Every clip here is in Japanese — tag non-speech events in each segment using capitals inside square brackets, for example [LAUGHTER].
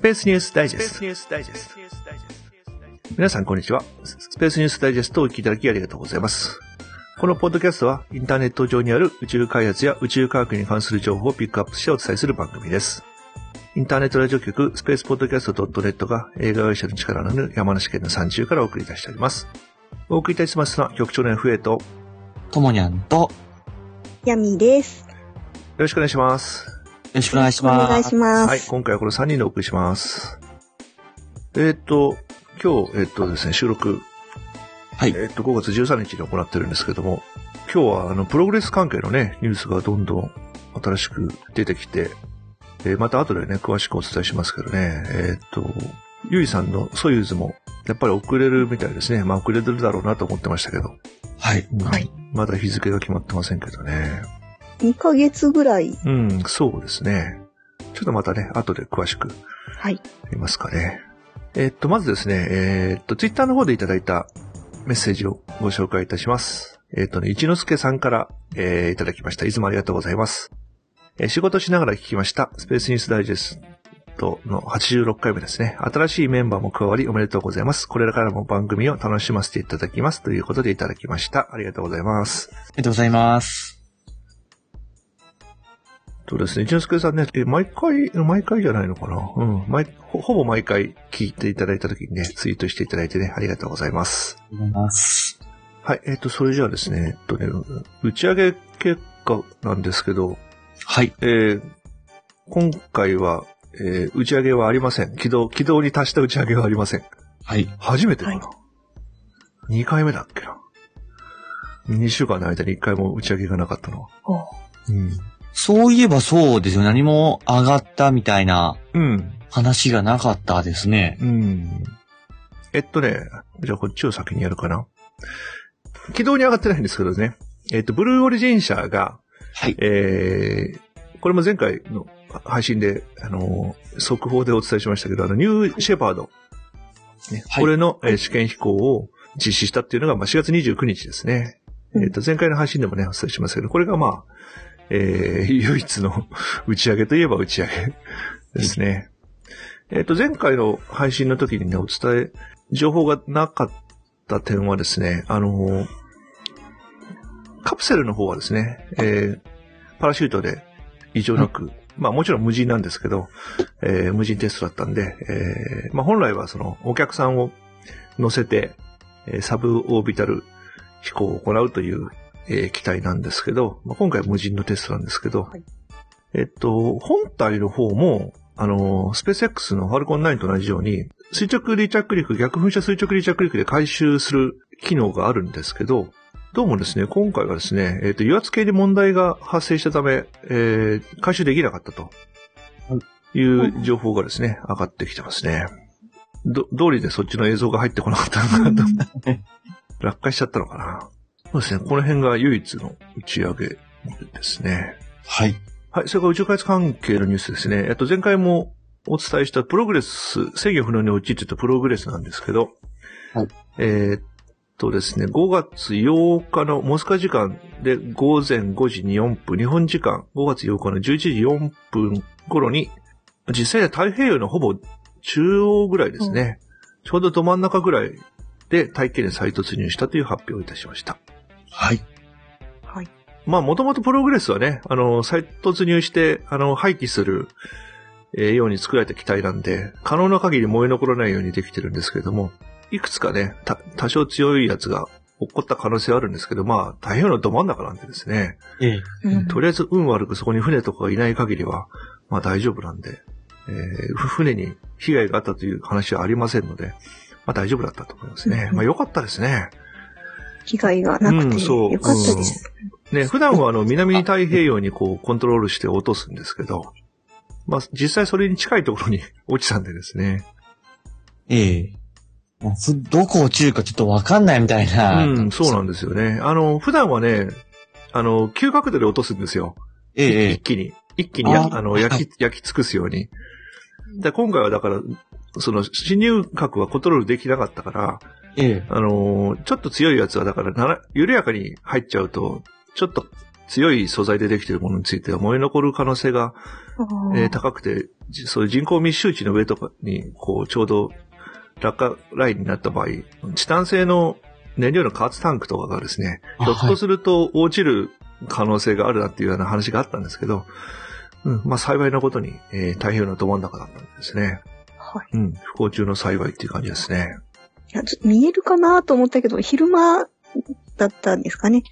スペースニュースダイジェスト。皆さんこんにちは。スペースニュースダイジェストをお聞きいただきありがとうございます。このポッドキャストはインターネット上にある宇宙開発や宇宙科学に関する情報をピックアップしてお伝えする番組です。インターネットラジオ局スペースポッドキャスト .net が映画会社の力のある山梨県の山中からお送りいたしております。お送りいたしますのは局長の FA とよともにゃんと、よヤミです。ろしくお願いします。ろしくお願いしおます。願いします。はい、今回はこの3人でお送りします。えっ、と、今日、えっ、とですね、収録、はい。えっ、と、5月13日に行ってるんですけども、今日はあの、プログレス関係のね、ニュースがどんどん新しく出てきて、えーまた後でね、詳しくお伝えしますけどね、えっ、と、ゆいさんのソユーズも、やっぱり遅れるみたいですね。まあ遅れてるだろうなと思ってましたけど、はい。はいまだ日付が決まってませんけどね。2ヶ月ぐらい。うん、そうですね。ちょっとまたね、後で詳しくはい。いますかね。えっと、まずですね、えっと、ツイッターの方でいただいたメッセージをご紹介いたします。えっとね、一之輔さんから、えーいただきました。いつもありがとうございます。えー仕事しながら聞きました。スペースニュースダイジェストの86回目ですね。新しいメンバーも加わりおめでとうございます。これからも番組を楽しませていただきます。ということでいただきました。ありがとうございます。ありがとうございます。そうですね。一之輔さんね、え、毎回、毎回じゃないのかな？うん。毎ほ、ほぼ毎回聞いていただいた時にね、ツイートしていただいてね、ありがとうございます。ありがとうございます。はい、えっ、と、それじゃあですね、えっとね、打ち上げ結果なんですけど、はい。えー今回は、えー打ち上げはありません。軌道、軌道に達した打ち上げはありません。はい。初めてかな、は ?2 回目だっけな ?2 週間の間に1回も打ち上げがなかったのは。うん。そういえばそうですよ。何も上がったみたいなうん。話がなかったですね。うん。えっとね、じゃあこっちを先にやるかな。軌道に上がってないんですけどね。えっと、ブルーオリジン社が、はい。えーこれも前回の配信で、あのー速報でお伝えしましたけど、あの、ニューシェパード、ねはいこれの、えー試験飛行を実施したっていうのが、まあ、4月29日ですね。うんえっと、前回の配信でもね、お伝えしましたけど、これがまあ、えー [LAUGHS] 唯一の打ち上げといえば打ち上げですね。えっと、前回の配信の時にね、お伝え、情報がなかった点はですね、あのーカプセルの方はですね、えーパラシュートで異常なく、まあもちろん無人なんですけど、えー無人テストだったんで、えーまあ本来はそのお客さんを乗せて、えーサブオービタル飛行を行うという、えー機体なんですけど、まあ、今回は無人のテストなんですけど、はいえっと、本体の方も、あの、スペース X のファルコン9と同じように、垂直離着陸、逆噴射垂直離着陸で回収する機能があるんですけど、どうもですね、今回はですね、えっ、と、油圧系で問題が発生したため、えー回収できなかったと。いう情報がですね、上がってきてますね。ど、通りでそっちの映像が入ってこなかったのかなと。[LAUGHS] 落下しちゃったのかな。そうですね、この辺が唯一の打ち上げですね。はい。はい、それから宇宙開発関係のニュースですね。えっと、前回もお伝えしたプログレス、制御不能に陥ってたプログレスなんですけど、はいえーっとですね、5月8日のモスクワ時間で午前5時に4分、日本時間5月8日の11時4分頃に、実際は太平洋のほぼ中央ぐらいですね、ちょうどど真ん中ぐらいで大気圏に再突入したという発表をいたしました。はい。はい。まあ、もともとプログレスはね、あの、再突入して、あの、廃棄する、えーように作られた機体なんで、可能な限り燃え残らないようにできてるんですけれども、いくつかね、た多少強いやつが起こった可能性はあるんですけど、まあ、太平洋のど真ん中なんでですね、ええ。うんとりあえず運悪くそこに船とかがいない限りは、まあ大丈夫なんで、えーふ船に被害があったという話はありませんので、まあ大丈夫だったと思いますね。うんまあ良かったですね。被害がなくてよかったです。ね、普段はあの、南に太平洋にこう、コントロールして落とすんですけど、まあ、実際それに近いところに [LAUGHS] 落ちたんでですね。ええ。どこ落ちるかちょっとわかんないみたいな。うん、そうなんですよね。あの、普段はね、あの、急角度で落とすんですよ。ええ、え一気に。一気にあの、焼き、焼き尽くすように。で、今回はだから、その、侵入角はコントロールできなかったから、え。ええ。あのーちょっと強いやつはだからなら、緩やかに入っちゃうと、ちょっと強い素材でできているものについては燃え残る可能性が、あえー高くて、じそういう人口密集地の上とかに、こう、ちょうど落下ラインになった場合、チタン製の燃料の加圧タンクとかがですね、あひょっとすると落ちる可能性があるなっていうような話があったんですけど、うん、まあ幸いなことに、えー太平洋のど真ん中だったんですね。はい。うん、不幸中の幸いっていう感じですね。見えるかなと思ったけど、昼間だったんですかね。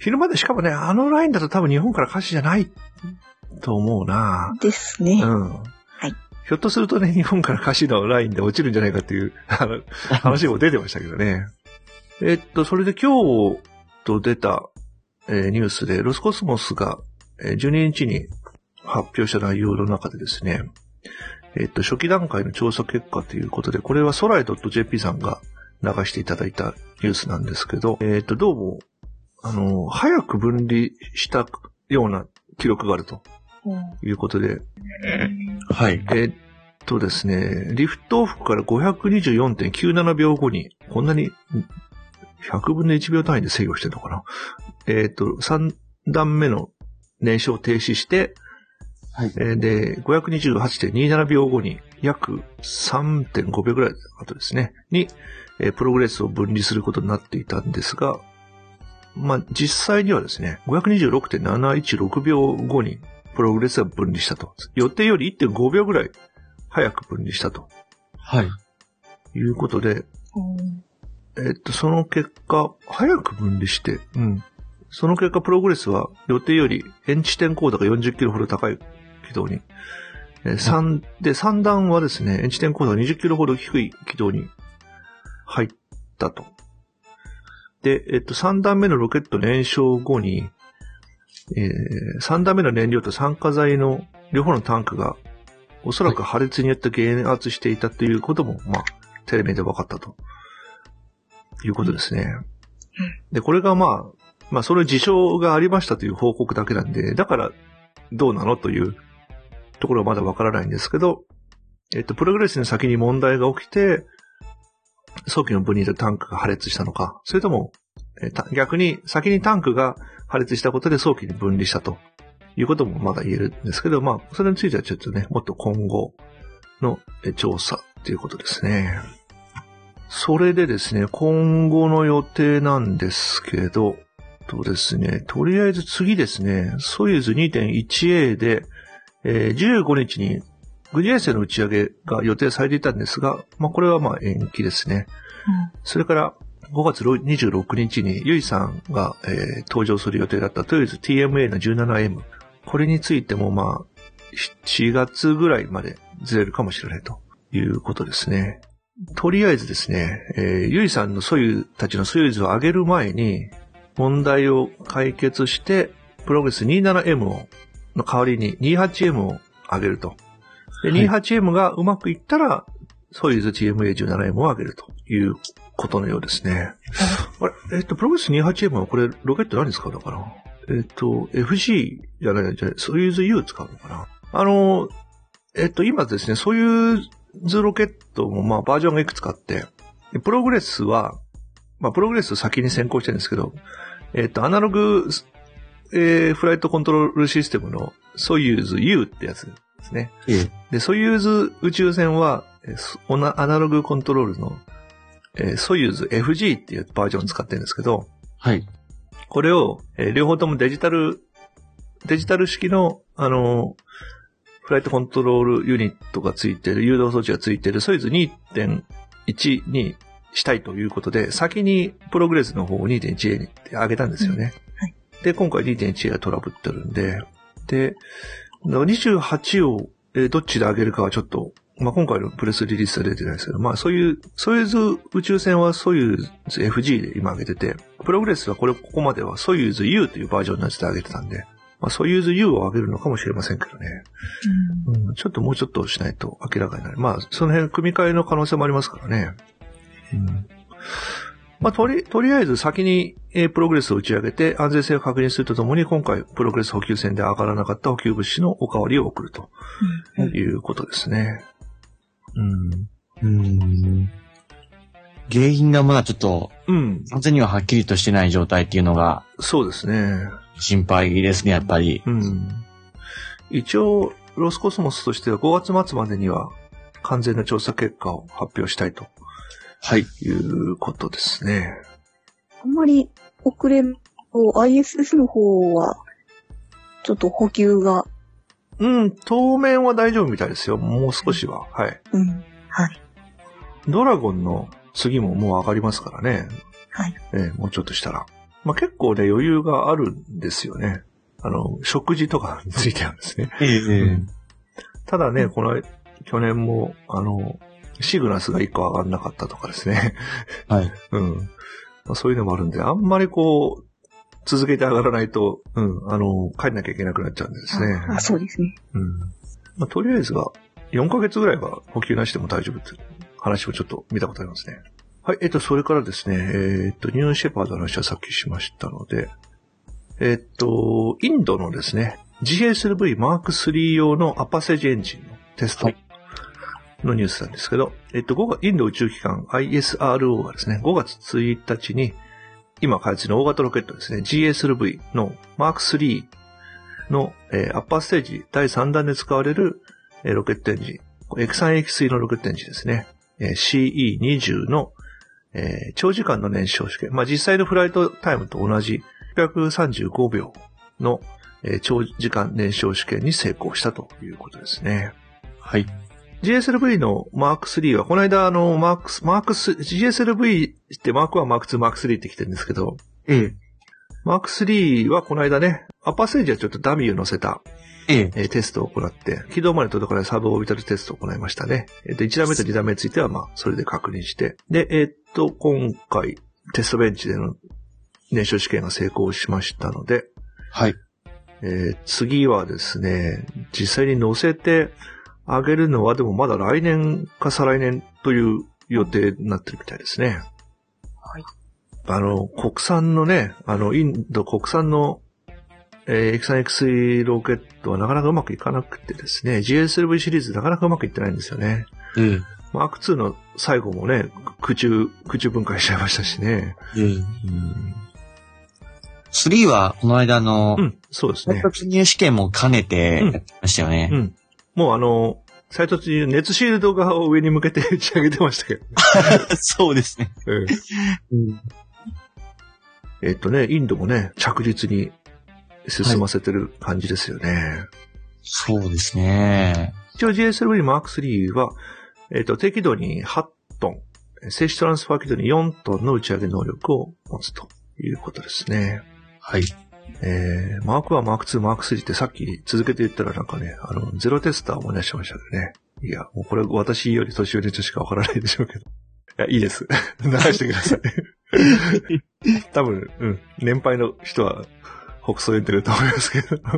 昼間でしかもね、あのラインだと多分日本から歌詞じゃないと思うなですね。うん。はい。ひょっとするとね、日本から可視のラインで落ちるんじゃないかっていう、あの、話も出てましたけどね。えっと、それで今日と出た、えーニュースで、ロスコスモスが、えー12日に発表した内容の中でですね、えっと、初期段階の調査結果ということで、これはソライ .jp さんが流していただいたニュースなんですけど、えっと、どうも、あの、早く分離したような記録があるということで、はい。えーっとですね、リフトオフから524.97秒後に、こんなにん100分の1秒単位で制御してるのかな。えーっと、3段目の燃焼を停止して、はい。えーで、528.27秒後に、約3.5秒ぐらい後ですね、に、えープログレスを分離することになっていたんですが、まあ、実際にはですね、526.716秒後にプログレスが分離したと。予定より1.5秒ぐらい早く分離したとはい。いうことで、えっと、その結果、早く分離して、うん。その結果、プログレスは予定より延地点高度が40キロほど高い軌道に、えー三で、三段はですね、延地点高度が20キロほど低い軌道に入ったと。で、えっと、三段目のロケット燃焼後に、えー三段目の燃料と酸化剤の両方のタンクが、おそらく破裂によって減圧していたということも、まあ、テレビで分かったと。いうことですね。で、これがまあ、まあ、その事象がありましたという報告だけなんで、だから、どうなのというところはまだわからないんですけど、えっと、プログレスの先に問題が起きて、早期の分離でタンクが破裂したのか、それとも、え逆に先にタンクが破裂したことで早期に分離したということもまだ言えるんですけど、まあ、それについてはちょっとね、もっと今後の調査ということですね。それでですね、今後の予定なんですけど、とですね、とりあえず次ですね、ソユーズ 2.1A で、えー15日に軍事衛星の打ち上げが予定されていたんですが、まあこれはまあ延期ですね。それから5月26日にユイさんが、えー登場する予定だったトヨズ TMA の 17M。これについてもまあ4月ぐらいまでずれるかもしれないということですね。とりあえずですね、えーユイさんのソユたちのソユーズを上げる前に問題を解決して、プログレス 27M をの代わりに 28M を上げると。で、はい。28M がうまくいったら、ソユーズ TMA17M を上げるということのようですね。あれ、えっと、プログレス 28M はこれ、ロケット何使うのかな？えっと、FG じゃない、じゃソユーズ U 使うのかな？あの、えっと、今ですね、ソユーズロケットもまあバージョンがいくつかあって、でプログレスは、まあ、プログレスを先に先行してるんですけど、えっ、と、アナログ、えーフライトコントロールシステムのソユーズ U ってやつですね。ええ。で、ソユーズ宇宙船は、アナログコントロールの、えーソユーズ FG っていうバージョンを使ってるんですけど、はい。これを、えー両方ともデジタル、デジタル式の、あのーフライトコントロールユニットがついている、誘導装置がついている、ソユーズ2.1にしたいということで、先にプログレスの方を 2.1A に上げたんですよね。はいで、今回 2.1A がトラブってるんで、で、28を、えーどっちで上げるかはちょっと、まあ、今回のプレスリリースは出てないですけど、まあ、そういう、ソユーズ宇宙船はソユーズ FG で今上げてて、プログレスはこれ、ここまではソユーズ U というバージョンのやつで上げてたんで、まあ、ソユーズ U を上げるのかもしれませんけどね。うん、ちょっともうちょっとしないと明らかになる。まあ、その辺、組み替えの可能性もありますからね。うん。まあ、とり、とりあえず先に、えープログレスを打ち上げて安全性を確認するとともに、今回、プログレス補給船で上がらなかった補給物資のお代わりを送るとうんいうことですね。うん。うーん。原因がまだちょっと、うん。完全にははっきりとしてない状態っていうのが、そうですね。心配ですね、やっぱり。うん。一応、ロスコスモスとしては5月末までには完全な調査結果を発表したいとはい。いうことですね。あんまり遅れると ISS の方は、ちょっと補給が、うん、当面は大丈夫みたいですよ。もう少しは。はい。うん。はい。ドラゴンの次ももう上がりますからね。はい。ええもうちょっとしたら。まあ、結構ね、余裕があるんですよね。あの、食事とかについてはですね。ええただね、この、去年も、あの、シグナスが1個上がんなかったとかですね。[LAUGHS] はい。うん。まあ、そういうのもあるんで、あんまりこう、続けて上がらないと、うん、あの、帰んなきゃいけなくなっちゃうんでですね。あ、そうですね。うん。まあ、とりあえずは、4ヶ月ぐらいは補給なしでも大丈夫っていう話をちょっと見たことありますね。はい、えっと、それからですね、えっと、ニューシェパードの話はさっきしましたので、えっと、インドのですね、GSLV Mark III 用のアパセージエンジンのテストはいのニュースなんですけど、えっと、5月インド宇宙機関 ISRO がですね、5月1日に、今開発の大型ロケットですね、GSLV の Mark3 の、えーアッパーステージ第3弾で使われる、えーロケットエンジン、X3 X3 のロケットエンジンですね、えー CE20 の、えー長時間の燃焼試験、まあ、実際のフライトタイムと同じ635秒の、えー長時間燃焼試験に成功したということですね。はい。GSLV の Mark3 は、この間あの、マークス、マークス、GSLV ってマーク1、マーク2、マーク3って来てるんですけど、ええマーク3はこの間ね、アッパーステージはちょっとダミーを乗せた、えええーテストを行って、軌道まで届かないサブオービタルテストを行いましたね。えっ、と、1段目と2段目については、まあ、それで確認して。で、えーっと、今回、テストベンチでの燃焼試験が成功しましたので、はい。えー次はですね、実際に乗せてあげるのは、でもまだ来年か再来年という予定になってるみたいですね。はい。あの、国産のね、あの、インド国産の、えー、X3X3 ロケットはなかなかうまくいかなくてですね、GSLV シリーズなかなかうまくいってないんですよね。ええマーク2の最後もね、空中、空中分解しちゃいましたしね。ええ3は、この間のう、ん、そうですね。突入試験も兼ねてうんやってましたよね。うん。もうあの、再突入、熱シールド側を上に向けて打ち上げてましたけど、ね [LAUGHS] そうですね。うんえっとね、インドもね、着実に進ませてる感じですよね。そうですね。一応 GSLV Mark III は、えっと、低軌道に8トン、静止トランスファー軌道に4トンの打ち上げ能力を持つということですね。はい。えー、マーク1、マーク2、マーク3ってさっき続けて言ったらなんかね、あの、ゼロテスターを思い出しましたね。いや、もうこれ私より年上の人しかわからないでしょうけど。いや、いいです。[LAUGHS] 流してください。[LAUGHS] 多分、うん、年配の人は、北総言ってると思いますけど。[LAUGHS]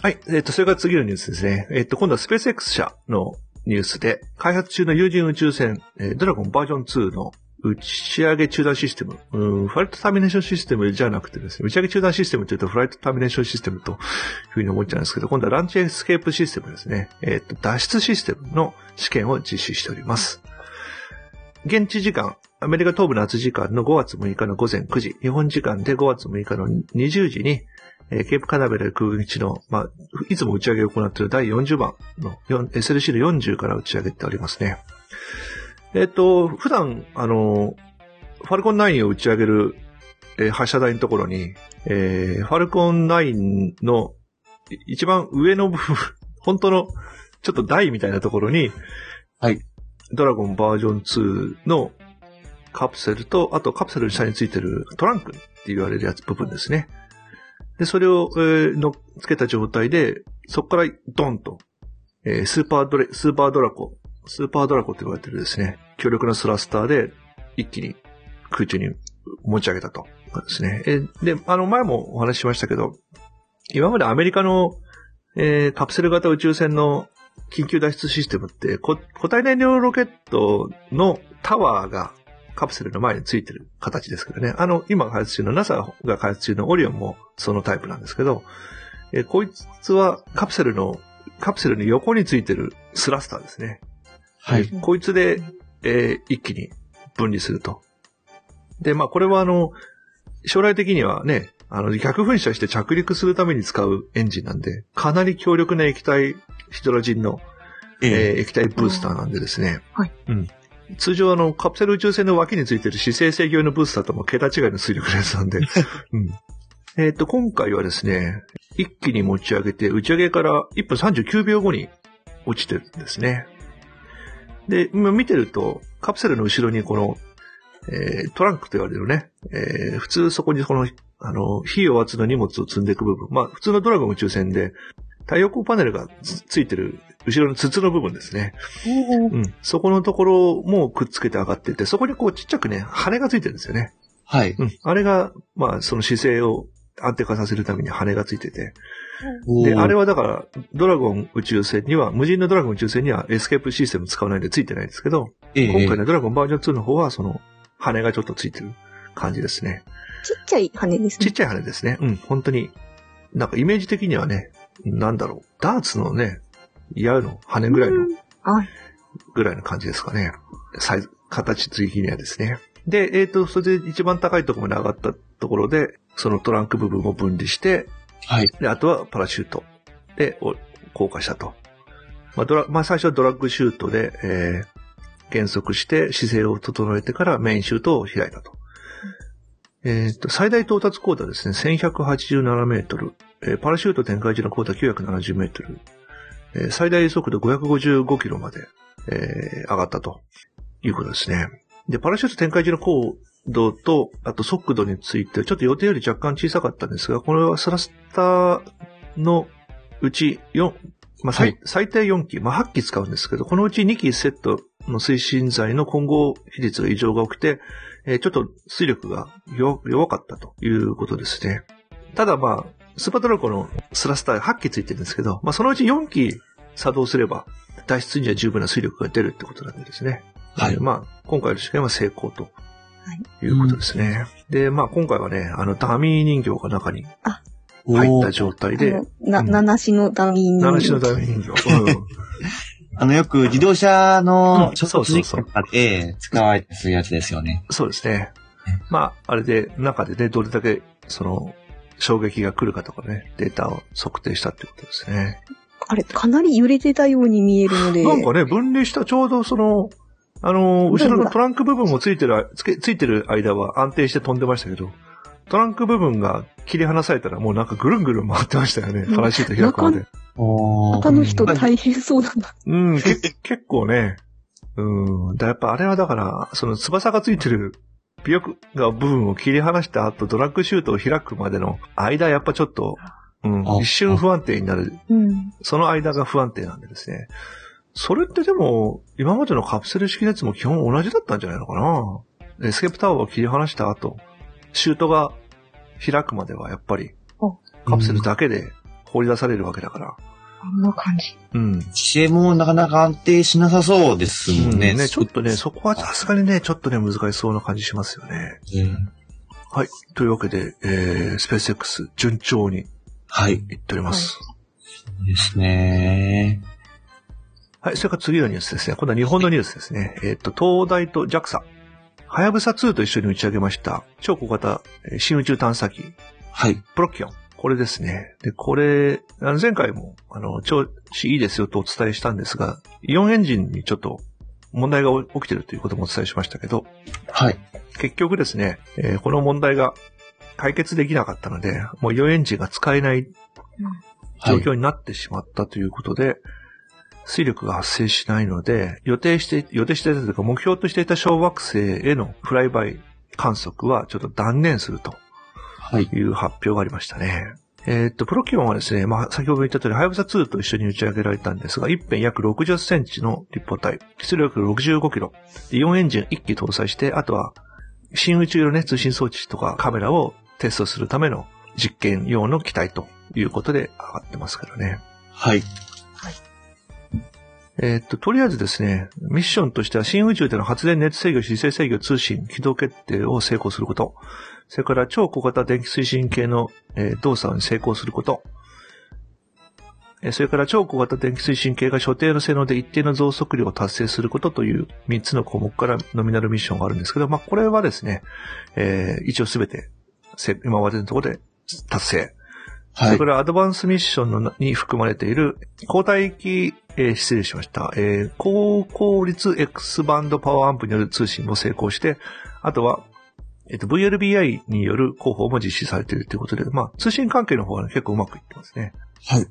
はい。えっ、と、それから次のニュースですね。えっ、と、今度はスペース X 社のニュースで、開発中の有人宇宙船、えードラゴンバージョン2の打ち上げ中断システム、うんフライトターミネーションシステムじゃなくてですね、打ち上げ中断システムというとフライトターミネーションシステムというふうに思っちゃうんですけど、今度はランチエスケープシステムですね。えっ、と、脱出システムの試験を実施しております。現地時間、アメリカ東部の夏時間の5月6日の午前9時、日本時間で5月6日の20時に、えーケープカナベル空軍地の、まあ、いつも打ち上げを行っている第40番の SLC の40から打ち上げておりますね。えっ、と、普段、あの、ファルコン9を打ち上げる、えー発射台のところに、えーファルコン9のい一番上の部分、[LAUGHS] 本当のちょっと台みたいなところに、はい。ドラゴンバージョン2のカプセルと、あとカプセルの下についてるトランクって言われるやつ、部分ですね。で、それを、えー乗っつけた状態で、そこからドンと、えースーパードレ、スーパードラコ、スーパードラコって言われてるですね、強力なスラスターで一気に空中に持ち上げたと。ですね。で、あの、前もお話ししましたけど、今までアメリカの、えーカプセル型宇宙船の緊急脱出システムって、固体燃料ロケットのタワーがカプセルの前についてる形ですけどね。あの、今開発中の NASA が開発中のオリオンもそのタイプなんですけど、えーこいつはカプセルの、カプセルの横についてるスラスターですね。はい。でこいつで、えー一気に分離すると。で、まあこれはあの、将来的にはね、あの、逆噴射して着陸するために使うエンジンなんで、かなり強力な液体ヒドロジンの、えええー液体ブースターなんでですね。はい。うん。通常あの、カプセル宇宙船の脇についてる姿勢制御用のブースターとも桁違いの水力のやつなんで。[LAUGHS] うん。えっ、と、今回はですね、一気に持ち上げて、打ち上げから1分39秒後に落ちてるんですね。で、今見てると、カプセルの後ろにこの、えートランクと言われるね、えー普通そこにこの、あの、非陽圧の荷物を積んでいく部分。まあ、普通のドラゴン宇宙船で、太陽光パネルがつついてる後ろの筒の部分ですね。うん。そこのところもくっつけて上がっていて、そこにこうちっちゃくね、羽がついてるんですよね。はい。うん。あれが、まあ、その姿勢を安定化させるために羽がついてて。で、あれはだから、ドラゴン宇宙船には、無人のドラゴン宇宙船にはエスケープシステム使わないでついてないんですけど、ええ今回のドラゴンバージョン2の方は、その、羽がちょっとついてる感じですね。ちっちゃい羽ですね。ちっちゃい羽ですね。うん、本当に。なんかイメージ的にはね、なんだろう、ダーツのね、矢の羽ぐらいの。ぐらいの感じですかね。サイズ、形的にはですね。で、えっ、と、それで一番高いところまで上がったところで、そのトランク部分を分離して、はい。で、あとはパラシュートで降下したと。まあ、ドラ、まあ、最初はドラッグシュートで、えー減速して姿勢を整えてからメインシュートを開いたと。えっ、と、最大到達高度はですね、1187メートル、えーパラシュート展開時の高度は970メートル、えー最大速度555キロまで、えー上がったということですね。で、パラシュート展開時の高度と、あと速度について、ちょっと予定より若干小さかったんですが、これはスラスターのうち4、まあ最はい最低4機、まあ8機使うんですけど、このうち2機セットの推進剤の混合比率が異常が多くて、えーちょっと水力が弱弱かったということですね。ただまあ、スーパートラコのスラスター8機ついてるんですけど、まあそのうち4機作動すれば、脱出には十分な水力が出るってことなんでですね。はいえーまあ、今回の試験は成功と。いうことですね。で、まあ今回はね、あの、ダミー人形が中に入った状態で、な、うん七種のダミー七種のダミー人形。[LAUGHS] うんあの、よく自動車うんのちょっと実験とかで使われてするやつですよね。そうですね。まあ、あれで、中でね、どれだけ、その、衝撃が来るかとかね、データを測定したってことですね。あれ、かなり揺れてたように見えるので。なんかね、分離したちょうどその、あの、後ろのトランク部分もついてる、つけついてる間は安定して飛んでましたけど、トランク部分が切り離されたらもうなんかぐるんぐるん回ってましたよね。うんパラシュート開くまで。お他の人大変そうだな。うん、け [LAUGHS] 結構ね。うん。だやっぱあれはだから、その翼がついてる尾翼が部分を切り離した後、ドラッグシュートを開くまでの間、やっぱちょっと、うんあ、一瞬不安定になる。うん。その間が不安定なんでですね。それってでも、今までのカプセル式のやつも基本同じだったんじゃないのかな？エスケープタワーを切り離した後、シュートが開くまではやっぱりあ、カプセルだけで放り出されるわけだから。あんな感じ。うん。姿勢もなかなか安定しなさそうですもんね。うんね、ちょっとね、そこはさすがにね、ちょっとね、難しそうな感じしますよね。うんはい。というわけで、えー、スペース X 順調にはい。いっております。ですね。はい。それから次のニュースですね。今度は日本のニュースですね。えっ、と、東大と JAXA。はやぶさ2と一緒に打ち上げました。超小型えー新宇宙探査機、はい。プロキオン。これですね。で、これ、あの前回も、あの、調子いいですよとお伝えしたんですが、イオンエンジンにちょっと問題が起きてるということもお伝えしましたけど、はい。結局ですね、えーこの問題が解決できなかったので、もうイオンエンジンが使えない。状況になってしまったということで、水力が発生しないので、予定して、予定していたというか、目標としていた小惑星へのフライバイ観測はちょっと断念するとはい。いう発表がありましたね。えーっと、プロキオンはですね、まあ、先ほど言った通り、ハヤブサ2と一緒に打ち上げられたんですが、一辺約60センチの立方体、出力65キロ、イオンエンジン1機搭載して、あとは、新宇宙のね、通信装置とかカメラをテストするための実験用の機体ということで上がってますからね。はい。えっと、とりあえずですね、ミッションとしては新宇宙での発電熱制御、姿勢制御、通信、軌道決定を成功すること。それから超小型電気推進系の、えー動作に成功すること。えーそれから超小型電気推進系が所定の性能で一定の増速量を達成することという3つの項目からノミナルミッションがあるんですけど、まあ、これはですね、えー一応すべて今までのところで達成。そはいれか。らアドバンスミッションのに含まれている交代域、えー失礼しました、えー高効率 X バンドパワーアンプによる通信も成功して、あとは、えっ、と、VLBI による広報も実施されているということで、まあ、通信関係の方は、ね、結構うまくいってますね。はい。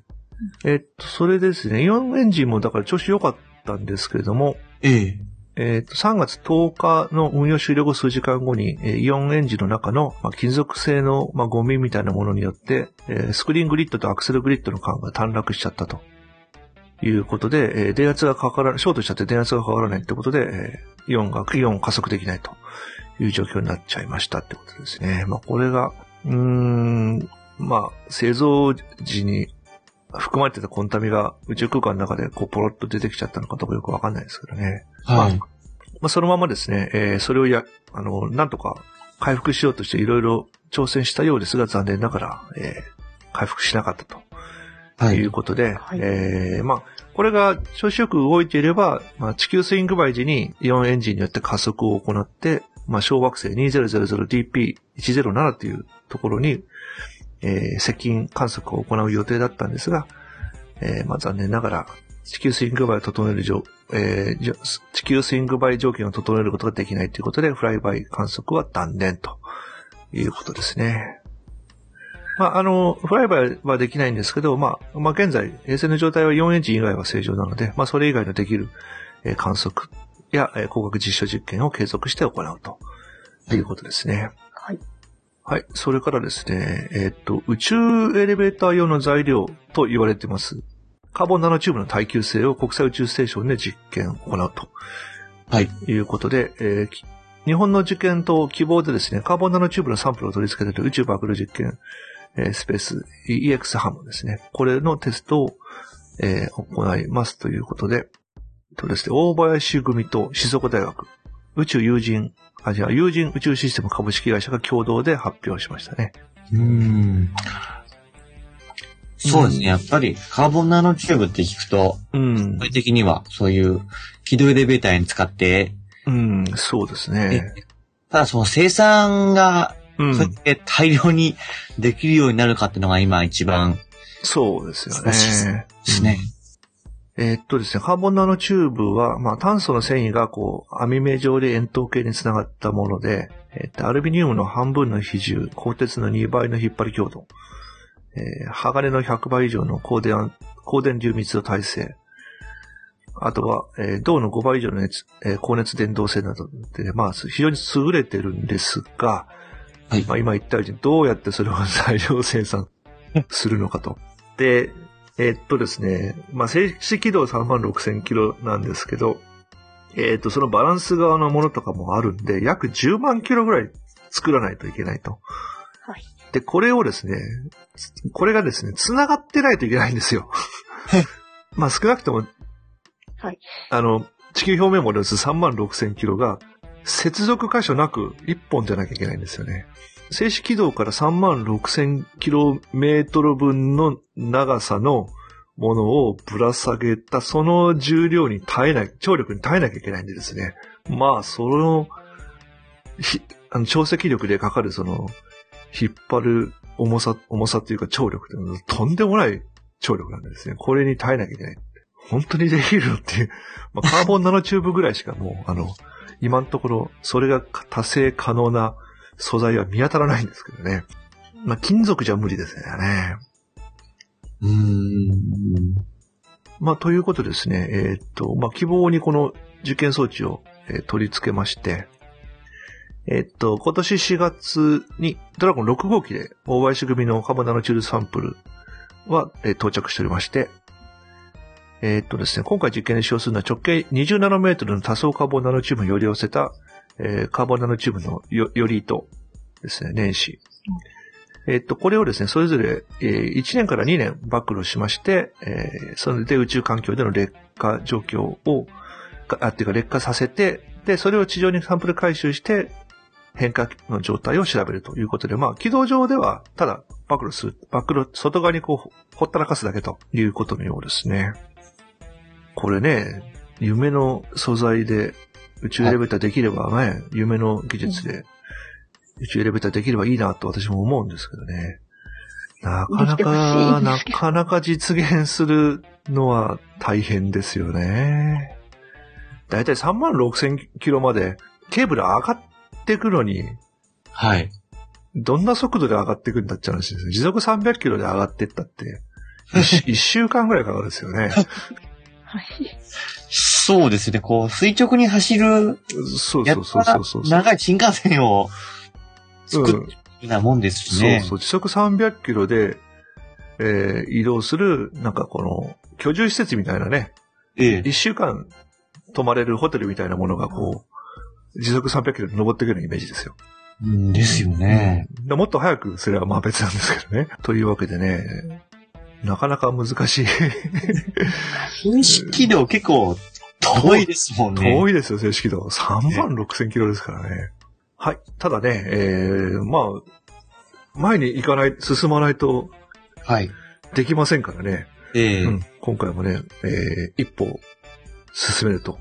えっと、それですね、イオンエンジンもだから調子良かったんですけれども、ええ。えっと、3月10日の運用終了後数時間後に、えーイオンエンジンの中の、まあ、金属製の、まあ、ゴミみたいなものによって、えースクリーングリッドとアクセルグリッドの間が短絡しちゃったと。いうことで、えー電圧がかから、ショートしちゃって電圧がかからないってことで、えーイオンが、イオン加速できないという状況になっちゃいましたってことですね。まあ、これが、うーん、まあ、製造時に含まれてたコンタミが宇宙空間の中でこうポロッと出てきちゃったのかどうかよくわかんないですけどね。はい。まあ、そのままですね、えーそれをや、あの、なんとか回復しようとしていろいろ挑戦したようですが、残念ながら、えー回復しなかったとはいいう。ことで、はいえーまあ、これが調子よく動いていれば、まあ、地球スイングバイ時にイオンエンジンによって加速を行って、まあ、小惑星 2000DP107 というところに、えー接近観測を行う予定だったんですが、えーまあ、残念ながら、地球スイングバイを整える状、えー地球スイングバイ条件を整えることができないということで、フライバイ観測は断念ということですね。まあ、あの、フライバイはできないんですけど、まあ、まあ、現在、衛星の状態は4エンジン以外は正常なので、まあ、それ以外のできる、え観測や、えー光学実証実験を継続して行うということですね。はい。はい。それからですね、えーっと、宇宙エレベーター用の材料と言われてます。カーボンナノチューブの耐久性を国際宇宙ステーションで実験を行うとはい。いうことで、えーき日本の実験と希望でですね、カーボンナノチューブのサンプルを取り付けている宇宙爆露実験、えースペース EX ハムですね。これのテストを、えー行いますということで、とですね、大林組と静岡大学、宇宙友人、あ、じゃあ友人宇宙システム株式会社が共同で発表しましたね。うーん。そうですね。やっぱりカーボンナノチューブって聞くと、うん具。体的にはそういう軌道エレベーターに使って、うん、そうですね。ただその生産が、うそうやっん、て大量にできるようになるかっていうのが今一番そうですよそうですね。ですね。えーっとですね、カーボンナノチューブは、まあ、炭素の繊維がこう、網目状で円筒形につながったもので、えーっと、アルミニウムの半分の比重、鋼鉄の2倍の引っ張り強度、えー鋼の100倍以上の高電、高電流密度耐性、あとは、えー銅の5倍以上の熱、えー高熱伝導性などで、まあ、非常に優れてるんですが、はいまあ、今言ったように、どうやってそれを大量生産するのかと。で、えーっとですね、まあ、静止軌道3万6000キロなんですけど、えーっと、そのバランス側のものとかもあるんで、約10万キロぐらい作らないといけないと。はい。で、これをですね、これがですね、繋がってないといけないんですよ。[LAUGHS] まあ、少なくとも、はい。あの、地球表面まで打つ3万6000キロが、接続箇所なく1本じゃなきゃいけないんですよね。静止軌道から3万6000キロメートル分の長さのものをぶら下げた、その重量に耐えない、張力に耐えなきゃいけないんでですね。まあ、その、ひあの、潮汐力でかかるその、引っ張る重さ、重さっていうか張力っていうのはとんでもない張力なんですね。これに耐えなきゃいけない。本当にできるのっていう、まあ、カーボンナノチューブぐらいしかもう、あの、今のところ、それが達成可能な素材は見当たらないんですけどね。まあ、金属じゃ無理ですよね。うーん。まあ、ということですね。えーっと、まあ、希望にこの受験装置を、えー取り付けまして、えーっと、今年4月にドラゴン6号機で大林組のカーボンナノチューブサンプルは、えー到着しておりまして、えーっとですね、今回実験で使用するのは直径20ナノメートルの多層カーボンナノチューブをより寄せた、えーカーボンナノチューブのよより糸ですね、年始。えっと、これをですね、それぞれ、えー1年から2年暴露しまして、えーそれで宇宙環境での劣化状況を、かあ、っていうか劣化させて、で、それを地上にサンプル回収して、変化の状態を調べるということで、まあ、軌道上では、ただ、暴露する、暴露、外側にこう、ほったらかすだけということのようですね。これね、夢の素材で宇宙エレベーターできればね、夢の技術で宇宙エレベーターできればいいなと私も思うんですけどね。なかなか、なかなか実現するのは大変ですよね。だいたい3万6千キロまでケーブル上がってくのに、はい。どんな速度で上がってくんだって話ですよ。時速300キロで上がってったって、一週一週間ぐらいかかるんですよね。[LAUGHS] はい。そうですね。こう、垂直に走る、そうそうそうたそうそう。長い新幹線を作るようなもんですしそうね。そう、時速300キロで、えー移動する、なんかこの、居住施設みたいなね、ええ。一週間泊まれるホテルみたいなものがこう、時速300キロで登ってくるイメージですよ。うんですよね。でもっと早くすればまあ別なんですけどね。[LAUGHS] というわけでね、なかなか難しい。[LAUGHS] 正式量結構遠いですもんね。遠いですよ、正式度。3万6千キロですからね。はい。ただね、えー、まあ、前に行かない、進まないとはい。できませんからね。ええうん、今回もね、えー、一歩進めると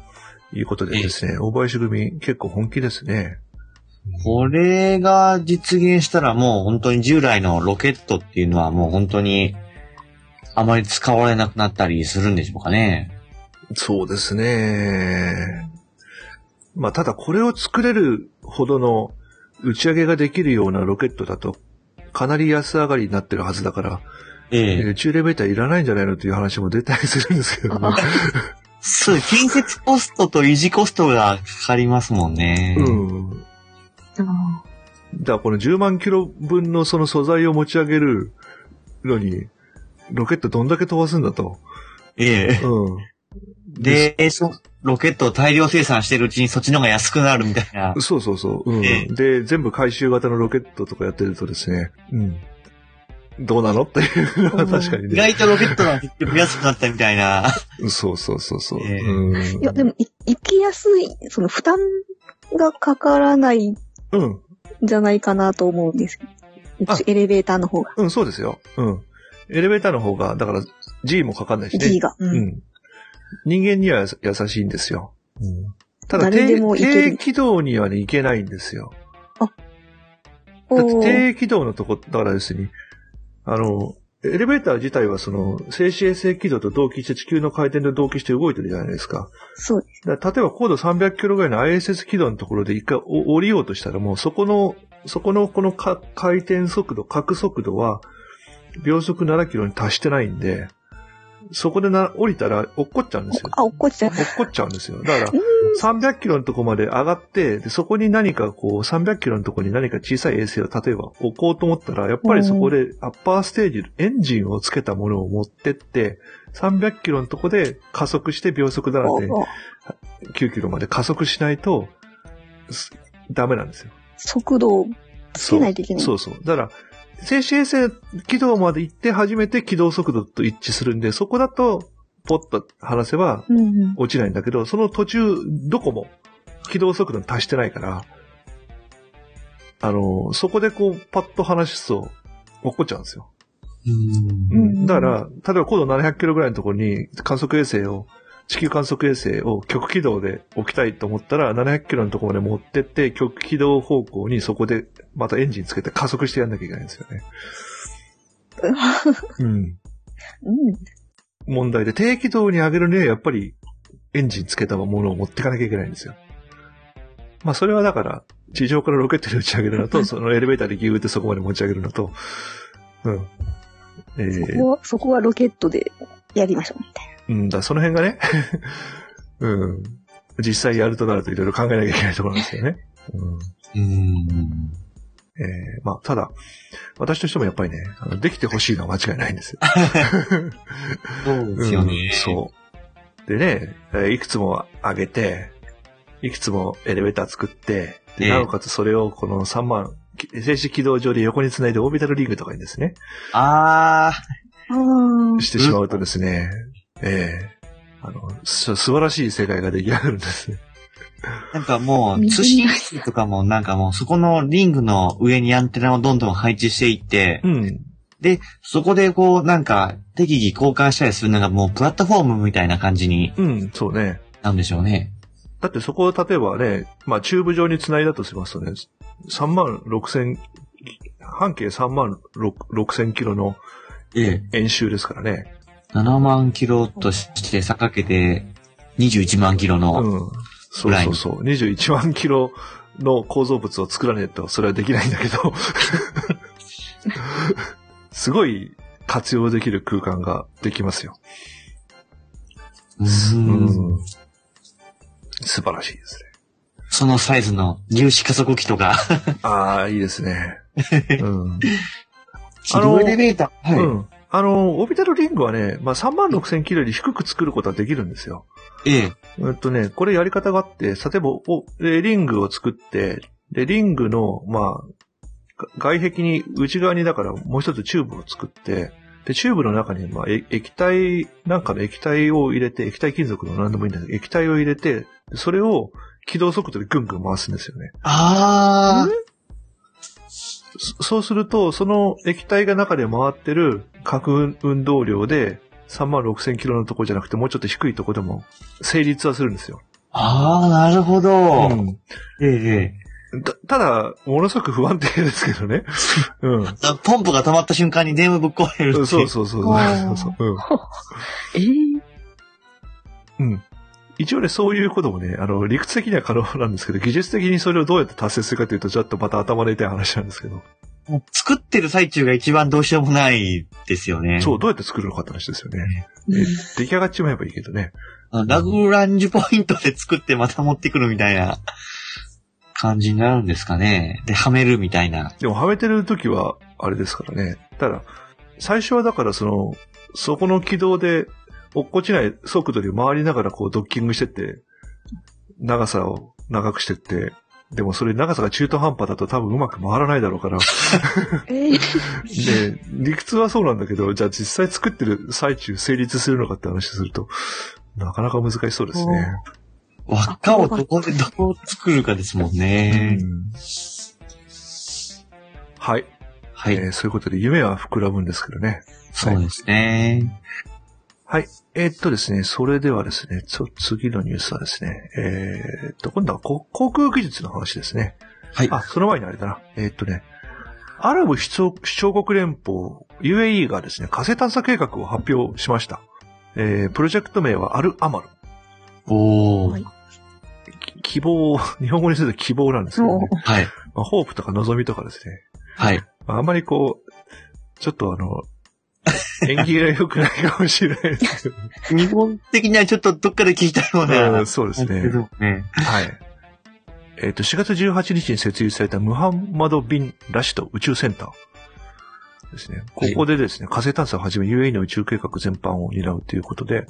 いうことでですね、大林組結構本気ですね。これが実現したらもう本当に従来のロケットっていうのはもう本当にあまり使われなくなったりするんでしょうかね。そうですね。まあ、ただこれを作れるほどの打ち上げができるようなロケットだと、かなり安上がりになってるはずだから、ええ宇宙エレベーターいらないんじゃないのという話も出たりするんですけどね。そう、建設コストと維持コストがかかりますもんね。うん。あだからこの10万キロ分のその素材を持ち上げるのに、ロケットどんだけ飛ばすんだと。ええうん。で、そロケットを大量生産してるうちにそっちの方が安くなるみたいな。そうそうそう。うん。ええで、全部回収型のロケットとかやってるとですね、うん。どうなのっていうのは確かに意ね。外とロケットが結局安くなったみたいな。そうそうそうそう。ええうん。いや、でも、い行きやすい、その負担がかからないんうん。じゃないかなと思うんです。あエレベーターの方が。うん、そうですよ。うん。エレベーターの方が、だから G もかかんないしね。G が。う。うんん。人間には優しいんですよ。ただ誰で低、低軌道にはね、行けないんですよ。おだってー低軌道のとこ、だから要するに、あの、エレベーター自体はその、静止衛星軌道と同期して地球の回転で同期して動いてるじゃないですか。そうです。例えば高度300キロぐらいの ISS 軌道のところで一回お降りようとしたらもうそこの、そこのこのか回転速度、角速度は秒速7キロに達してないんで、そこでな、降りたら落っこっちゃうんですよ。あ、落っこちた。落っこっちゃうんですよ。だから [LAUGHS] うん、300キロのとこまで上がって、でそこに何かこう、300キロのとこに何か小さい衛星を例えば置こうと思ったら、やっぱりそこでアッパーステージ、エンジンをつけたものを持ってって、300キロのとこで加速して秒速7.9キロまで加速しないと、すダメなんですよ。速度をつけないといけない。そうそう。だから、静止衛星軌道まで行って初めて軌道速度と一致するんで、そこだと、ポッと離せばうんうん。落ちないんだけど、その途中、どこも軌道速度に達してないから、あの、そこでこう、パッと離すと、落っこっちゃうんですよ。うんうんだから、例えば高度700キロぐらいのところに観測衛星を、地球観測衛星を極軌道で置きたいと思ったら、700キロのところまで持ってって、極軌道方向にそこでまたエンジンつけて加速してやんなきゃいけないんですよね。うん。うん。問題で、低軌道に上げるにはやっぱりエンジンつけたものを持っていかなきゃいけないんですよ。まあそれはだから、地上からロケットで打ち上げるのと、[LAUGHS] そのエレベーターでギューってそこまで持ち上げるのと、うん。えそーこは、そこはロケットでやりましょう、みたいうんだ、その辺がね、[LAUGHS] うん。実際やるとなるといろいろ考えなきゃいけないところなんですよね。うん。うんえーまあ、ただ、私としてもやっぱりね、あのできてほしいのは間違いないんですよ。[LAUGHS] そうですよね。うんそう。でね、えーいくつも上げて、いくつもエレベーター作って、でええなおかつそれをこの3万、き静止軌道上で横につないでオービタルリングとかにですね、あな。ああ。してしまうとですね、ええあの、す素晴らしい世界が出来上がるんですね。あ、なんかもう、通信機とかもなんかもう、そこのリングの上にアンテナをどんどん配置していって、うん。で、そこでこう、なんか、適宜交換したりするのがもう、プラットフォームみたいな感じにうん、そうね。なるんでしょうね。だってそこを例えばね、まあチューブ状に繋いだとしますとね、3万6千半径3万6千キロのええ。演習ですからね。7万キロとして差かけて21万キロの、うん。そうそうそう。21万キロの構造物を作らねえと、それはできないんだけど、[LAUGHS] すごい活用できる空間ができますよ。うーんうん。素晴らしいですね。そのサイズの粒子加速器とか、[LAUGHS] ああ、いいですね。[LAUGHS] うん。軌道エレベーター。はい。うん。あの、オービタルリングはね、まあ、3万6000キロより低く作ることはできるんですよ。ええ。えっとね、これやり方があって、例えば、おえリングを作って、で、リングの、まあ、が外壁に、内側にだからもう一つチューブを作って、で、チューブの中に、まあ、え液体、なんかの液体を入れて、液体金属の何でもいいんだけど、液体を入れて、それを起動速度でぐんぐん回すんですよね。あそそうすると、その液体が中で回ってる核運動量で、3万6000キロのとこじゃなくて、もうちょっと低いとこでも成立はするんですよ。あ。ああ、なるほど。うんえええたただ、ものすごく不安定ですけどね。[LAUGHS] うん。え。ポンプが止まった瞬間に電話ぶっ壊れるっていそうそうそうそうそうそう、[LAUGHS] えー、うん。うん。一応ね、そういうこともね、あの、理屈的には可能なんですけど、技術的にそれをどうやって達成するかというと、ちょっとまた頭の痛い話なんですけど。もう作ってる最中が一番どうしようもないですよね。そう、どうやって作るのかって話ですよね。え出来上がっちまえばいいけどね。ラグランジュポイントで作ってまた持ってくるみたいな感じになるんですかね。で、はめるみたいな。でも、はめてる時は、あれですからね。ただ、最初はだから、その、そこの軌道で、落っこちない速度で回りながら、こう、ドッキングしてって、長さを長くしてって、でもそれ長さが中途半端だと多分うまく回らないだろうから。えー、[LAUGHS] で、理屈はそうなんだけど、じゃあ実際作ってる最中成立するのかって話すると、なかなか難しそうですね。輪っかをどこでどう作るかですもんね。うんはい、はい。えーそういうことで夢は膨らむんですけどね。そうですね。はい。えーっとですね、それではですね、ちょ次のニュースはですね、えーっと、今度はこ航空技術の話ですね。はい。あ、その前にあれだな。えーっとね、アラブ首長国連邦 UAE がですね、火星探査計画を発表しました。えー、プロジェクト名はアル・アマル。おー。はいき希望、[LAUGHS] 日本語にすると希望なんですけどね。はい。まあ、ホープとか望みとかですね。はい。まあ、あんまりこう、ちょっとあの、[LAUGHS] 縁起が良くないかもしれないですけど。日本的にはちょっとどっかで聞いたよううな。んそうですね。ね。はい。えっ、と、4月18日に設立されたムハンマド・ビン・ラシド宇宙センターですね。ここでですね、火星探査をはじめ UAE の宇宙計画全般を担うということで、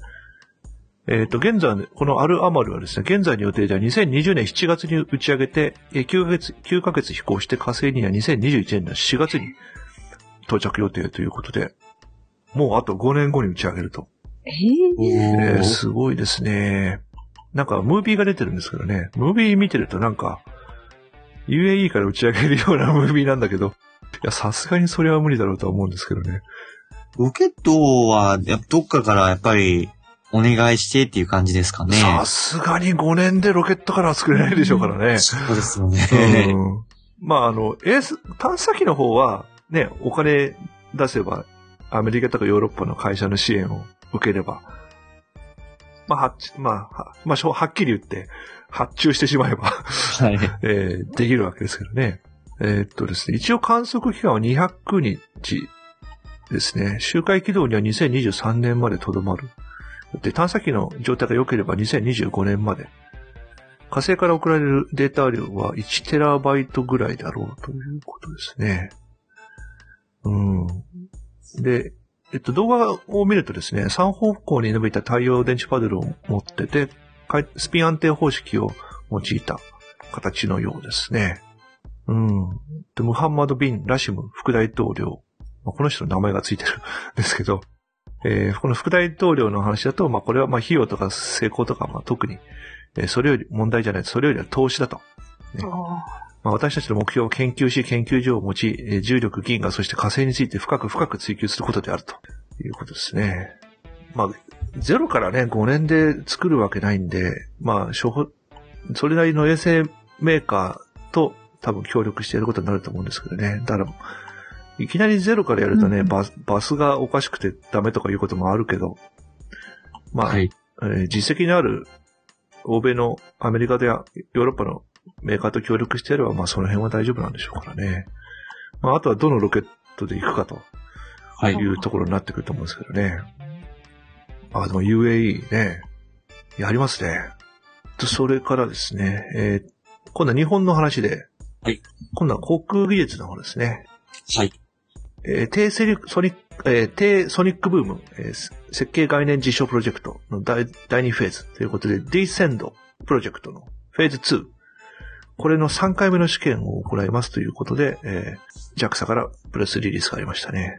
えっ、と、現在、このアル・アマルはですね、現在の予定では2020年7月に打ち上げて、えー9ヶ月、9ヶ月飛行して火星には2021年の4月に到着予定ということで、もうあと5年後に打ち上げると。えおー。すごいですね。なんか、ムービーが出てるんですけどね。ムービー見てるとなんか、UAE から打ち上げるようなムービーなんだけど、いや、さすがにそれは無理だろうとは思うんですけどね。ロケットは、どっかからやっぱり、お願いしてっていう感じですかね。さすがに5年でロケットからは作れないでしょうからね。そうですよね。うん。まあ、あの、エース、探査機の方は、ね、お金出せば、アメリカとかヨーロッパの会社の支援を受ければ、まあ、はまあ、はまあ、はっきり言って、発注してしまえば、はい。[LAUGHS] えーできるわけですけどね。えーっとですね、一応観測期間は200日ですね。周回軌道には2023年までとどまる。で、探査機の状態が良ければ2025年まで。火星から送られるデータ量は1テラバイトぐらいだろうということですね。うん。で、えっと、動画を見るとですね、3方向に伸びた太陽電池パドルを持ってて、スピン安定方式を用いた形のようですね。うん。で、ムハンマド・ビン・ラシム副大統領。まあこの人の名前がついてるんですけど、えーこの副大統領の話だと、まあ、これはまあ費用とか成功とか、まあ、特に、えーそれより問題じゃない、それよりは投資だと。あまあ、私たちの目標を研究し、研究所を持ち、えー重力、銀河、そして火星について深く深く追求することであるということですね。まあ、ゼロからね、5年で作るわけないんで、まあ、処方それなりの衛星メーカーと多分協力してやることになると思うんですけどね。だから、いきなりゼロからやるとね、うんバス、がおかしくてダメとかいうこともあるけど、まあ、はい。えー実績のある欧米のアメリカでやヨーロッパのメーカーと協力してやれば、まあその辺は大丈夫なんでしょうからね。まああとはどのロケットで行くかとはいい。うところになってくると思うんですけどね。あ、でも UAE ね、やりますね。とそれからですね、えー今度は日本の話で、はい今度は航空技術の方ですね。はい。えー低セリソニック、えー低ソニックブーム、えーす設計概念実証プロジェクトの第第2フェーズということで、Descend プロジェクトのフェーズ2。これの3回目の試験を行いますということで、えー JAXA からプレスリリースがありましたね。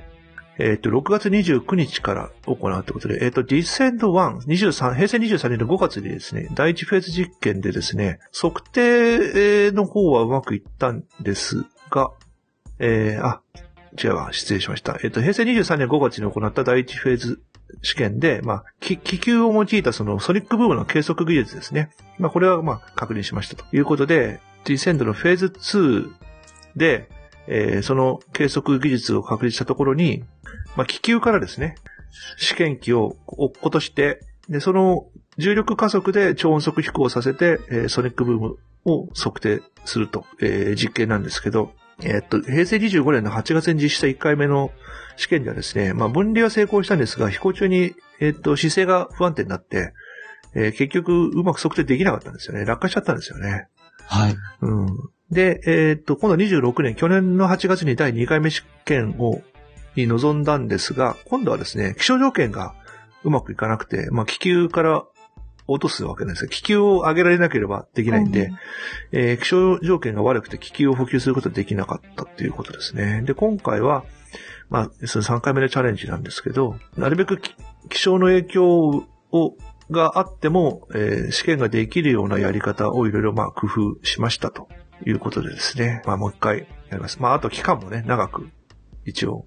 えっ、と、6月29日から行うということで、えっ、と、Descend 1、23、平成23年の5月にですね、第1フェーズ実験でですね、測定の方はうまくいったんですが、えー、あ、違うわ、失礼しました。えっ、と、平成23年5月に行った第1フェーズ試験で、まあ、気気球を用いたそのソニックブームの計測技術ですね。まあ、これはまあ、確認しましたということで、Descend のフェーズ2で、えーその計測技術を確立したところに、まあ、気球からですね、試験機を落っことして、で、その重力加速で超音速飛行させて、えーソニックブームを測定すると、えー実験なんですけど、えーっと、平成25年の8月に実施した1回目の試験ではですね、まあ、分離は成功したんですが、飛行中に、えーっと、姿勢が不安定になって、えー結局、うまく測定できなかったんですよね。落下しちゃったんですよね。はい。うん。で、えーっと、今度26年、去年の8月に第2回目試験を、に臨んだんですが、今度はですね、気象条件がうまくいかなくて、まあ、気球から落とすわけなんですよ。気球を上げられなければできないんで、えー気象条件が悪くて気球を補給することができなかったっていうことですね。で、今回は、まあ、その3回目のチャレンジなんですけど、なるべくき気象の影響を、があっても、えー試験ができるようなやり方をいろいろまあ工夫しましたということでですね。まあもう一回やります。まああと期間もね、長く一応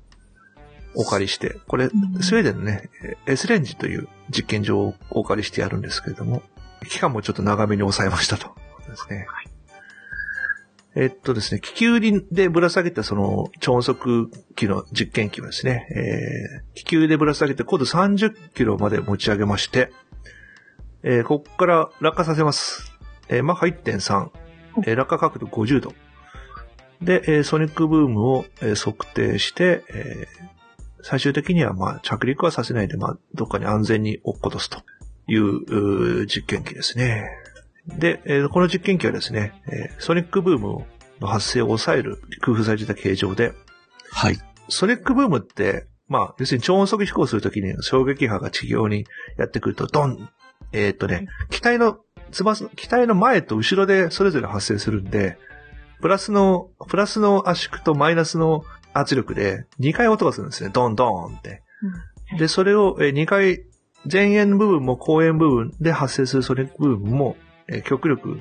お借りして、これ、んスウェーデンのね、エスレンジという実験場をお借りしてやるんですけれども、期間もちょっと長めに抑えましたとですね。えっとですね、気球でぶら下げたその超音速機の実験機をですね、えー気球でぶら下げて高度30キロまで持ち上げまして、えーここから落下させます。えーマッハ1.3、えー落下角度50度。で、えーソニックブームを、えー測定して、えー最終的にはまあ着陸はさせないで、まあどっかに安全に落っことすという実験機ですね。で、えーこの実験機はですね、えーソニックブームの発生を抑える工夫されていた形状で、はい。ソニックブームって、まあ、要するに超音速飛行するときに衝撃波が地上にやってくると、ドンえーっとね、機体の、翼、機体の前と後ろでそれぞれ発生するんで、プラスの、プラスの圧縮とマイナスの圧力で2回音がするんですね。ドンドンって。で、それを2回、前円部分も後円部分で発生するソニック部分も、えー極力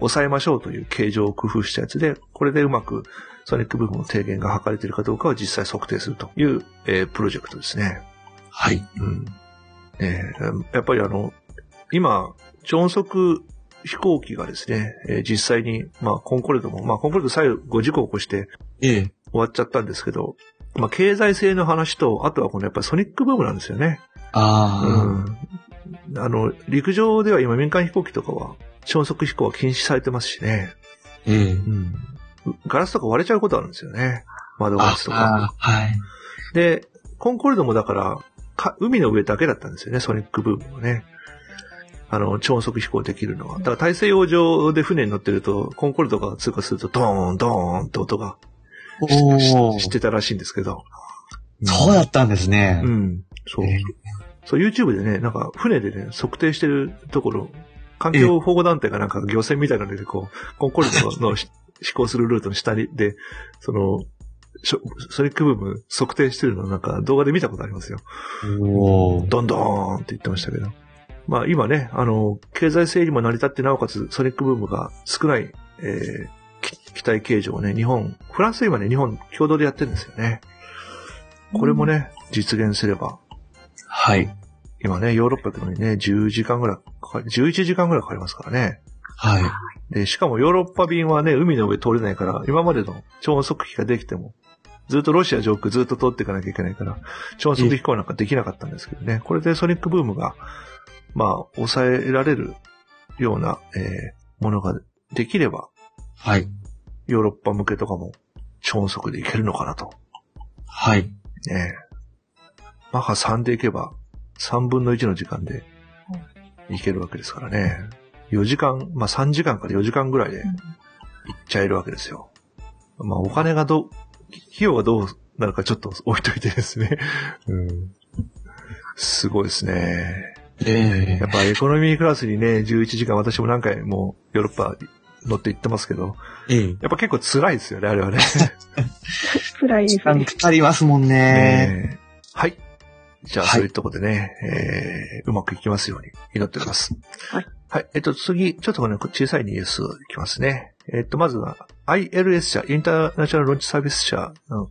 抑えましょうという形状を工夫したやつで、これでうまくソニック部分の低減が図れているかどうかを実際測定するという、えープロジェクトですね。はい。うん。えーやっぱりあの、今、超音速飛行機がですね、えー実際に、まあ、コンコルドも、まあ、コンコルド最後事故を起こしてええ。終わっちゃったんですけど、まあ、経済性の話と、あとはこのやっぱりソニックブームなんですよね。ああ、うん。あの、陸上では今民間飛行機とかは、超音速飛行は禁止されてますしね。ええ。うん。ガラスとか割れちゃうことあるんですよね。窓ガラスとか。はい。で、コンコルドもだから、か海の上だけだったんですよね、ソニックブームもね。あの、超音速飛行できるのは。だから大西洋上で船に乗ってると、コンコルドが通過すると、ドーン、ドーンって音がおお。してたらしいんですけど。そうだったんですね。うん。そうえ。そう YouTube でね、なんか船でね、測定してるところ、環境保護団体がなんか漁船みたいなので、こう、コンコルドのし飛行するルートの下にで、その、ソニックブーム測定してるのなんか動画で見たことありますよ。おお。どんどーんって言ってましたけど。まあ今ね、あの、経済性にも成り立ってなおかつソニックブームが少ない、えー、き機体形状をね、日本、フランス今ね、日本共同でやってるんですよね。これもね、実現すれば、はい。今ね、ヨーロッパ行くのにね、10時間ぐらいかかり、11時間ぐらいかかりますからね。はい。で、しかもヨーロッパ便はね、海の上通れないから、今までの超音速機ができても、ずっとロシア上空ずっと通っていかなきゃいけないから、超音速飛行なんかできなかったんですけどね。これでソニックブームが、まあ、抑えられるような、えーものができれば、はい。ヨーロッパ向けとかも超音速でいけるのかなと。はい。ねえマッハ3で行けば、3分の1の時間で行けるわけですからね。4時間、まあ3時間から4時間ぐらいで行っちゃえるわけですよ。まあお金がどう、費用がどうなるかちょっと置いといてですね。うん。すごいですね。ええやっぱエコノミークラスにね、11時間私も何回もヨーロッパ乗って行ってますけど、ええやっぱ結構辛いですよね、あれはね。[LAUGHS] 辛いです時間ね。かかりますもんね。はい。じゃあ、はいそういうとこでね、えーうまくいきますように祈っております。はい。はい。えっと、次、ちょっとこの小さいニュースいきますね。えっと、まずは、ILS 社、インターナショナルロンチサービス社の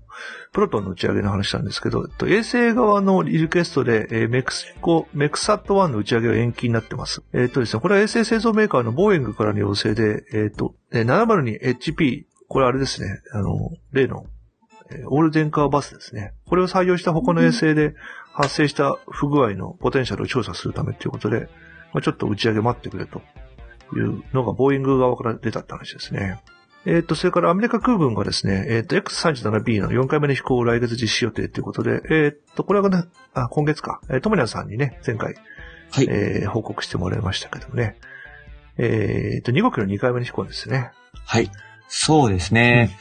プロトンの打ち上げの話なんですけど、衛星側のリクエストで、えーメクシコ、メクサット1の打ち上げが延期になってます。えっとですね、これは衛星製造メーカーのボーイングからの要請で、えっと、702HP、これあれですね、あの、例の、えーオール電化バスですね。これを採用した他の衛星で発生した不具合のポテンシャルを調査するためということで、まあ、ちょっと打ち上げ待ってくれというのがボーイング側から出たって話ですね。えっ、と、それからアメリカ空軍がですね、えっ、と、X37B の4回目の飛行を来月実施予定ということで、えっ、と、これはね、あ、今月か、えー、トモニャンさんにね、前回、はい。えー報告してもらいましたけどもね、えっ、と、2号機の2回目の飛行ですね。はい。そうですね。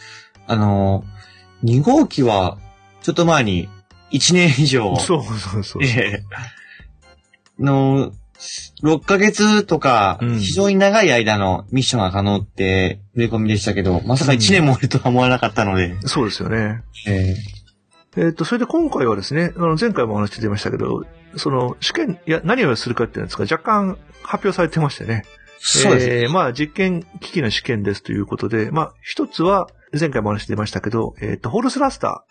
あの、2号機は、ちょっと前に、1年以上、そうそうそう。ええの、6ヶ月とかうん、非常に長い間のミッションが可能って、触れ込みでしたけど、まさか1年もいるとは思わなかったので、そうですよね。ええっ、と、それで今回はですね、あの前回もお話してましたけど、その試験、いや、何をするかっていうんですか、若干発表されてましてね。そうですね。えーまあ、実験機器の試験ですということで、まあ、一つは、前回もお話してましたけど、えっ、と、ホールスラスタ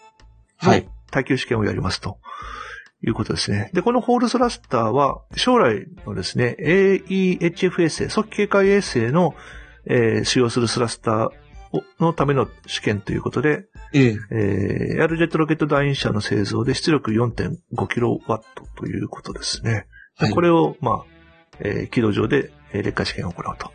ーのはい。耐久試験をやりますと。いうことですね。で、このホールスラスターは、将来のですね、AEHF 衛星、早期警戒衛星の、えー使用するスラスターをのための試験ということで、えええーエアロジェットロケット団員車の製造で出力 4.5kW ということですね。はいこれを、まあ、えー軌道上で、えー劣化試験を行うと。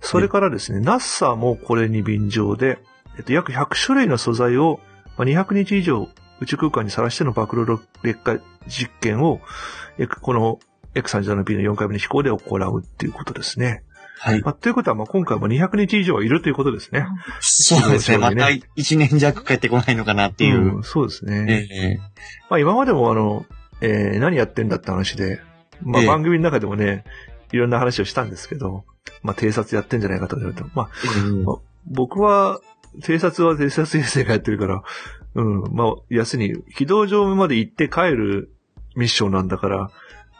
それからですね、NASA もこれに便乗で、えっと、約100種類の素材を、まあ、200日以上宇宙空間にさらしての暴露劣化実験を、えこの X37B の4回目の飛行で行うっていうことですね。はい。まあ、ということは、まあ、今回も200日以上いるということですね。そうですね。また1年弱帰ってこないのかなっていう。んそうですね。ええまあ今までもあの、えー何やってんだって話で、まあええ番組の中でもね、いろんな話をしたんですけど、まあ偵察やってんじゃないかと言われても、まあえ僕は、偵察は偵察衛星がやってるから、うん、まあ、要するに、軌道上まで行って帰るミッションなんだから、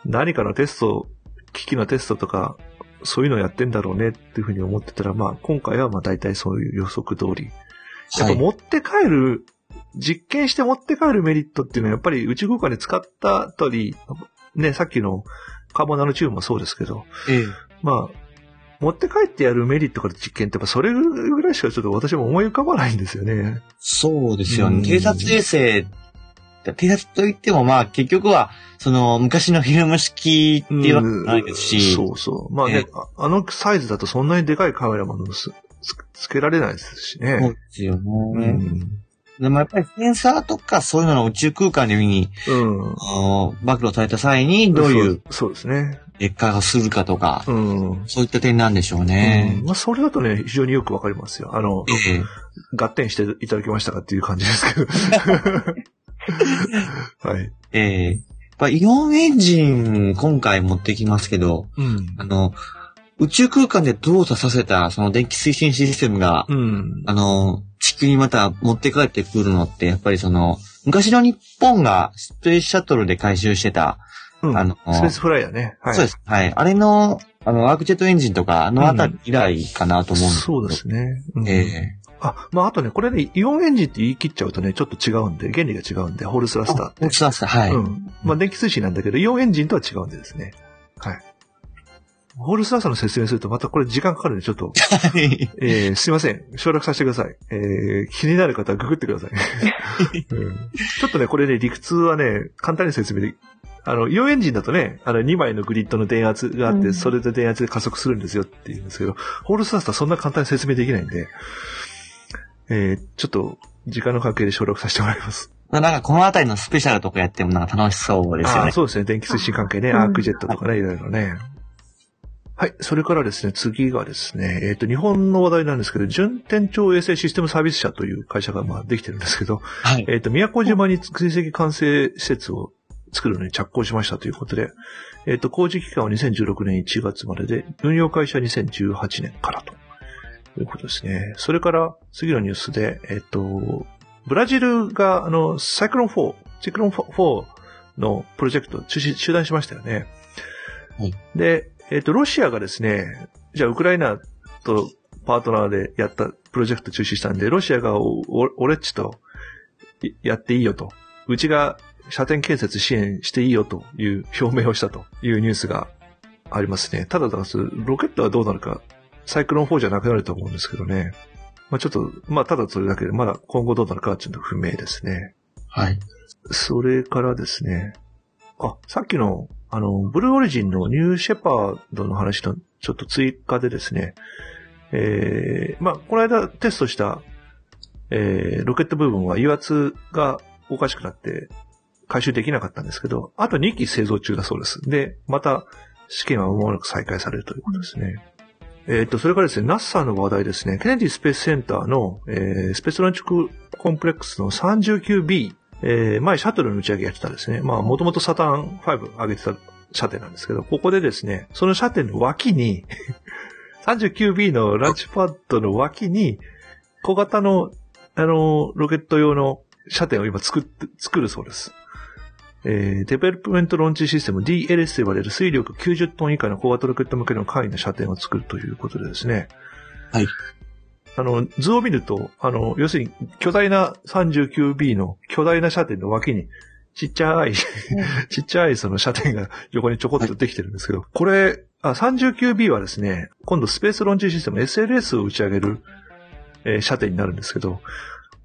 何かのテスト、機器のテストとか、そういうのやってんだろうねっていうふうに思ってたら、まあ今回はまあ大体そういう予測通り。やっぱ持って帰る、実験して持って帰るメリットっていうのはやっぱり宇宙空間で使った後に、ね、さっきのカーボンナノチューブもそうですけど、ええ。まあ、持って帰ってやるメリットから実験ってやっぱそれぐらいしかちょっと私も思い浮かばないんですよね。そうですようんね。偵察衛星、偵察といってもまあ結局は、その昔のフィルム式っていうわけじゃないですし、そうそう。まあえね、ああのサイズだとそんなにでかいカメラもつつつけられないですしそうね。ですようね。ん。でもやっぱりセンサーとかそういうのの宇宙空間で見に、うん。暴露された際にどういうそうですね。劣化がするかとか、うん。そういった点なんでしょうねうん。まあ、それだとね、非常によくわかりますよ。あの、ええ合点していただきましたかっていう感じですけど。[LAUGHS] はい。ええやっぱイオンエンジン今回持ってきますけど、うん。あの、宇宙空間で動作させたその電気推進システムが、うん。あの、地球にまた持って帰ってくるのって、やっぱりその、昔の日本がスペースシャトルで回収してた、うんあのスペースフライヤーね。はい。そうです。はい。あれの、あの、アークジェットエンジンとか、あのあたり以来かなと思うんですけどそうですね。うんええあ、まあ、あとね、これね、イオンエンジンって言い切っちゃうとね、ちょっと違うんで、原理が違うんで、ホールスラスターって。あ落ちました。はい。うん。まあ、電気推進なんだけど、イオンエンジンとは違うんでですね。はい。ホールスターさんの説明するとまたこれ時間かかるんで、ちょっと、[LAUGHS] えー、すいません。省略させてください。えー、気になる方はググってください、[LAUGHS] うん。ちょっとね、これね、理屈はね、簡単に説明で、あの、イオンエンジンだとね、あの、2枚のグリッドの電圧があって、うんそれで電圧で加速するんですよって言うんですけど、ホールスターさんはそんな簡単に説明できないんで、えー、ちょっと、時間の関係で省略させてもらいます。まあなんかこのあたりのスペシャルとかやってもなんか楽しそうですよね。あそうですね。電気推進関係ね、うんアークジェットとかね、いろいろね。はい。それからですね、次がですね、えっ、と、日本の話題なんですけど、順天頂衛星システムサービス社という会社が、まあ、できてるんですけど、はい。えっ、と、宮古島に追跡管制施設を作るのに着工しましたということで、えっ、と、工事期間は2016年1月までで、運用開始は2018年からということですね。それから、次のニュースで、えっ、と、ブラジルが、あの、サイクロン4、サイクロン4のプロジェクトを中止、中断しましたよね。はいで、えっ、と、ロシアがですね、じゃあ、ウクライナとパートナーでやったプロジェクト中止したんで、ロシアが俺っちといやっていいよと。うちが射程建設支援していいよという表明をしたというニュースがありますね。ただ、だロケットはどうなるか、サイクロン4じゃなくなると思うんですけどね。まあちょっと、まあただそれだけで、まだ今後どうなるかはちょっと不明ですね。はい。それからですね。あ、さっきの、あの、ブルーオリジンのニューシェパードの話とちょっと追加でですね。えー、まあ、この間テストした、えー、ロケット部分は油圧がおかしくなって回収できなかったんですけど、あと2機製造中だそうです。で、また試験は間もなく再開されるということですね。えっ、と、それからですね、NASA の話題ですね、ケネディスペースセンターの、えー、スペースロンチコンプレックスの 39B、えー、前シャトルの打ち上げやってたんですね。まあ、もともとサターン5上げてた射点なんですけど、ここでですね、その射点の脇に、[LAUGHS] 39B のランチパッドの脇に、小型の、あの、ロケット用の射点を今作って、作るそうです。えー、デベロップメントロンチシステム DLS と呼ばれる推力90トン以下の小型ロケット向けの簡易な射点を作るということでですね。はい。あの、図を見ると、あの、要するに巨大な 39B の巨大な射程の脇に、ちっちゃい、ちっちゃいその射程が横にちょこっとできてるんですけど、これ、あ、39B はですね、今度スペースロンチシステム SLS を打ち上げる、えー射程になるんですけど、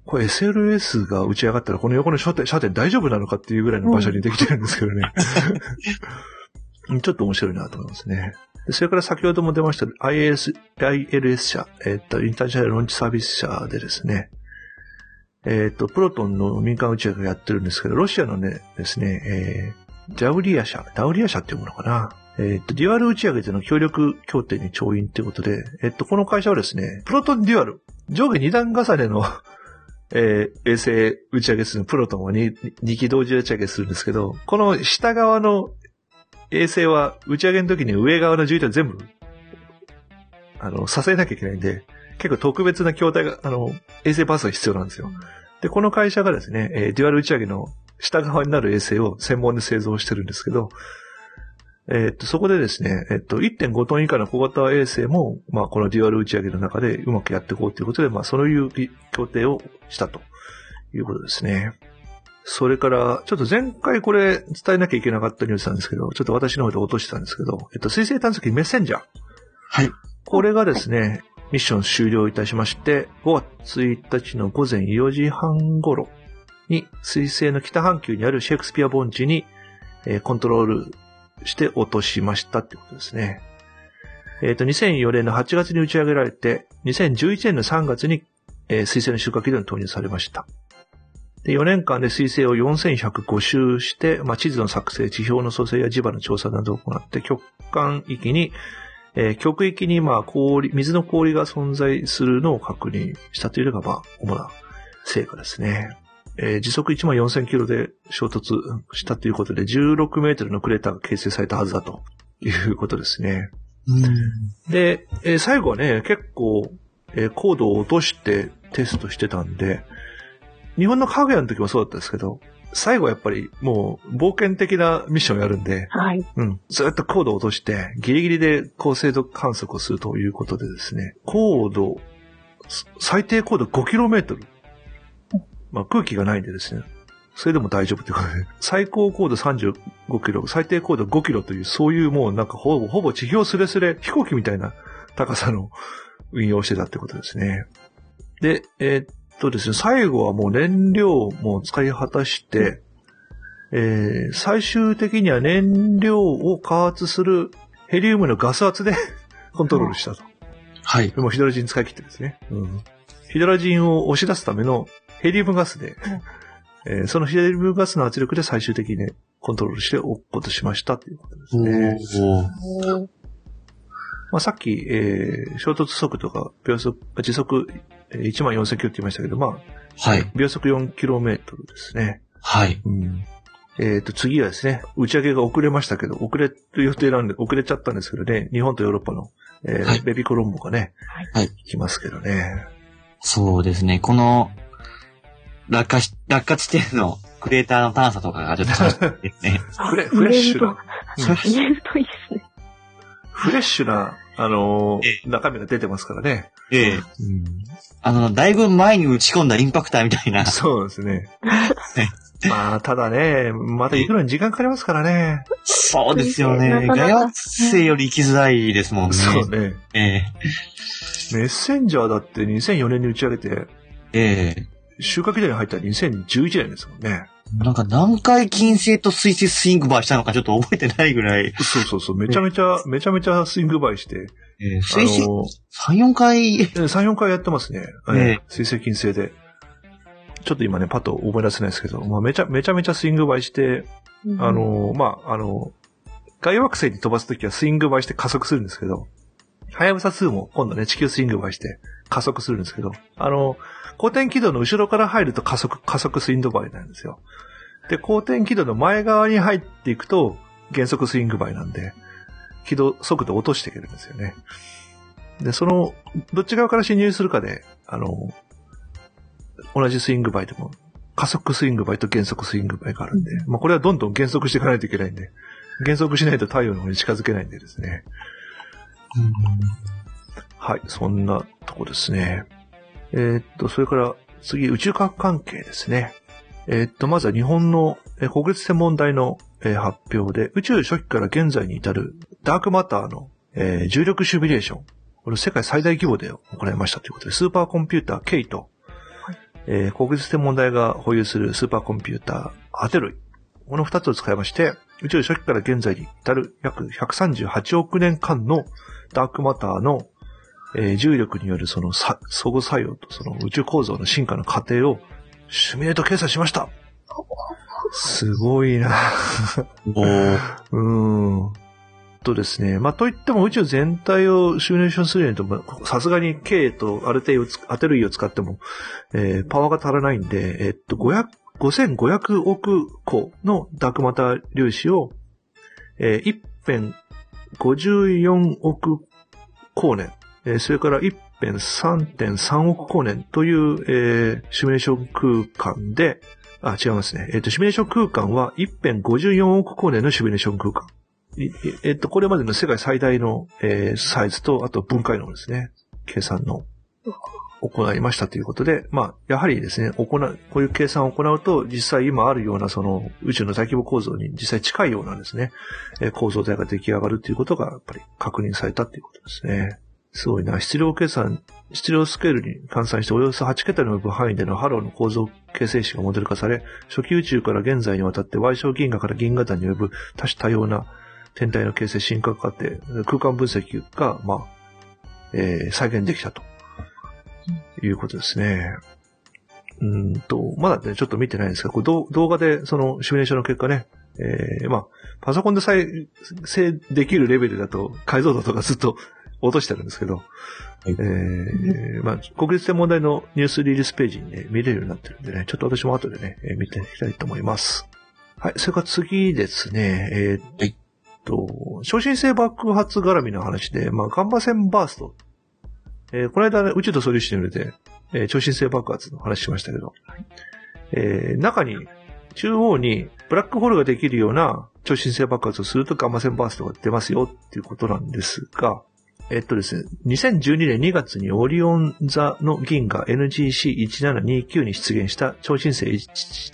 これ SLS が打ち上がったらこの横の射程射程大丈夫なのかっていうぐらいの場所にできてるんですけどね。[LAUGHS] ちょっと面白いなと思いますね。それから先ほども出ました ILS, ILS 社、えっと、インターナショナルロンチサービス社でですね、えっと、プロトンの民間打ち上げをやってるんですけど、ロシアのね、ですね、えー、ジャウリア社、ダウリア社っていうものかな。えっと、デュアル打ち上げでの協力協定に調印ということで、えっと、この会社はですね、プロトンデュアル、上下二段重ねの、えー衛星打ち上げするプロトンを 2, 機同時打ち上げするんですけど、この下側の衛星は打ち上げの時に上側の重点全部、あの、支えなきゃいけないんで、結構特別な筐体が、あの、衛星パーツが必要なんですよ。で、この会社がですね、えーデュアル打ち上げの下側になる衛星を専門で製造してるんですけど、えーっと、そこでですね、えーっと、1.5トン以下の小型衛星も、まあ、このデュアル打ち上げの中でうまくやっていこうということで、まあ、そういう協定をしたということですね。それから、ちょっと前回これ伝えなきゃいけなかったニュースなんですけど、ちょっと私の方で落としてたんですけど、えっと、水星探査機メッセンジャー。はい。これがですね、ミッション終了いたしまして、5月1日の午前4時半頃に、水星の北半球にあるシェイクスピア盆地に、えーコントロールして落としましたってことですね。えっ、と、2004年の8月に打ち上げられて、2011年の3月に、えー水星の収穫機能に投入されました。で、4年間で水星を4105周して、まあ、地図の作成、地表の組成や磁場の調査などを行って、極寒域にえー極域にまあ氷、水の氷が存在するのを確認したというのがまあ主な成果ですね。えー時速1万4000キロで衝突したということで16メートルのクレーターが形成されたはずだということですね。うん。で、えー最後はね、結構、えー高度を落としてテストしてたんで、日本のかぐやの時もそうだったんですけど、最後はやっぱりもう冒険的なミッションをやるんで、はい。うん。ずっと高度を落として、ギリギリで高精度観測をするということでですね、高度、す最低高度 5km。まあ空気がないんでですね、それでも大丈夫ということで、最高高度35キロ、最低高度5キロという、そういうもうなんかほぼ、ほぼ地表すれすれ飛行機みたいな高さの運用をしてたってことですね。で、えーっとですね、最後はもう燃料も使い果たして、えー最終的には燃料を加圧するヘリウムのガス圧で [LAUGHS] コントロールしたと。はい。もうヒドラジン使い切ってですね。うん。ヒドラジンを押し出すためのヘリウムガスで、えーそのヘリウムガスの圧力で最終的にね、コントロールして落っことしましたということですね。おーまあ、さっき、えー衝突速度が秒速、時速えー1万4000キロって言いましたけど、まあ、はい。秒速4キロメートルですね。はい。うん。えっ、と、次はですね、打ち上げが遅れましたけど、遅れる予定なんで、遅れちゃったんですけどね、日本とヨーロッパの、えーはいベビーコロンボがね、はい。来ますけどね。そうですね。この、落下し、落下地点のクレーターの探査とかがちょっと楽しみですね。[LAUGHS] フレフレッシュな、うん入れるといいですね。フレッシュな、あのーえ中身が出てますからね。ええあの、だいぶ前に打ち込んだインパクターみたいな。そうですね。[LAUGHS] まあ、ただね、また行くのに時間かかりますからね。そうですよね。ガヤ星より行きづらいですもんね。そうね。ええメッセンジャーだって2004年に打ち上げて、ええ収穫時に入ったら2011年ですもんね。なんか何回金星と水星スイングバーしたのかちょっと覚えてないぐらい。そうそうそう、めちゃめちゃ、めちゃめちゃスイングバイして、ええあ水星の3、4回、え3、4回やってますね。えええ水星金星で。ちょっと今ね、パッと思い出せないですけど、まあ、めちゃ、めちゃめちゃスイングバイして、あ、の、まあ、あの、外惑星に飛ばすときはスイングバイして加速するんですけど、はやぶさ2も今度ね、地球スイングバイして加速するんですけど、あの、公転軌道の後ろから入ると加速、加速スイングバイなんですよ。で、公転軌道の前側に入っていくと減速スイングバイなんで、軌道、速度を落としていけるんですよね。で、その、どっち側から進入するかで、あの、同じスイングバイでも、加速スイングバイと減速スイングバイがあるんで、まあこれはどんどん減速していかないといけないんで、減速しないと太陽の方に近づけないんでですね。うんはい、そんなとこですね。えーっと、それから次、宇宙科学関係ですね。えーっと、まずは日本のえー国立天文台のえー発表で、宇宙初期から現在に至るダークマターのえー重力シミュレーション。これ世界最大規模で行いましたということで、スーパーコンピューター K と、えー国立天文台が保有するスーパーコンピューターアテロイ。この二つを使いまして、宇宙初期から現在に至る約138億年間のダークマターの、えー重力によるそのさ相互作用とその宇宙構造の進化の過程をシミュレート計算しました。すごいな。おー [LAUGHS] うーん。とですね。まあ、といっても宇宙全体をシミュレーションするにと、まあさすがに K とアルテイをつアテルイを使っても、えーパワーが足らないんで、えっと、500 5500億個のダークマター粒子を、えー一辺54億光年、えそれから一辺3.3億光年という、えーシミュレーション空間で、あ、違いますね。えっ、と、シミュレーション空間は一辺54億光年のシミュレーション空間。えっ、と、これまでの世界最大の、えサイズと、あと分解能ですね。計算の、行いましたということで、まあ、やはりですね、行う、こういう計算を行うと、実際今あるようなその宇宙の大規模構造に実際近いようなですね、構造体が出来上がるということが、やっぱり確認されたということですね。すごいな。質量計算、質量スケールに換算しておよそ8桁に及ぶ範囲でのハローの構造形成史がモデル化され、初期宇宙から現在にわたって矮小銀河から銀河団に及ぶ多種多様な天体の形成進化過程、空間分析が、まあ、えー再現できたと。いうことですね。うんと、まだね、ちょっと見てないんですが、これ動動画でそのシミュレーションの結果ね、えーまあ、パソコンで再生できるレベルだと解像度とかずっと落としてるんですけど、いえーまあ、国立天文台のニュースリリースページにね、見れるようになってるんでね、ちょっと私も後でね、えー見ていきたいと思います。はい、それから次ですね、えーはいっと、超新星爆発絡みの話で、まあ、ガンマ線バースト。えーこの間ね、宇宙と素粒子に触れて、えー超新星爆発の話しましたけど、えー中に、中央にブラックホールができるような超新星爆発をするとガンマ線バーストが出ますよっていうことなんですが、えっとですね、2012年2月にオリオン座の銀河 NGC1729 に出現した超新星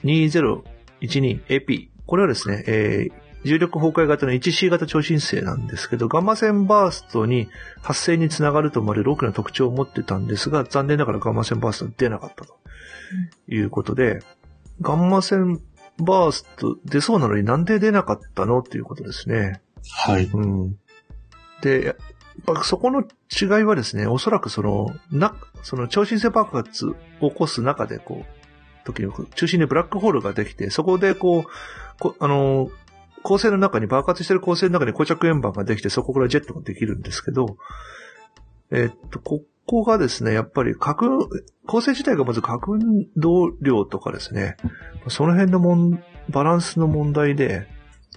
2012AP。これはですね、えー重力崩壊型の 1C 型超新星なんですけど、ガンマ線バーストに発生につながると思われる大きな特徴を持ってたんですが、残念ながらガンマ線バーストは出なかったということで、ガンマ線バースト出そうなのになんで出なかったのっていうことですね。はい。うん。で、やっぱそこの違いはですね、おそらくその、な、その超新星爆発を起こす中で、こう、時に中心にブラックホールができて、そこでこう、こあの、恒星の中に、爆発してる恒星の中に膠着円盤ができて、そこからジェットができるんですけど、えっと、ここがですね、やっぱり核、恒星自体がまず核運動量とかですね、その辺のもん、バランスの問題で、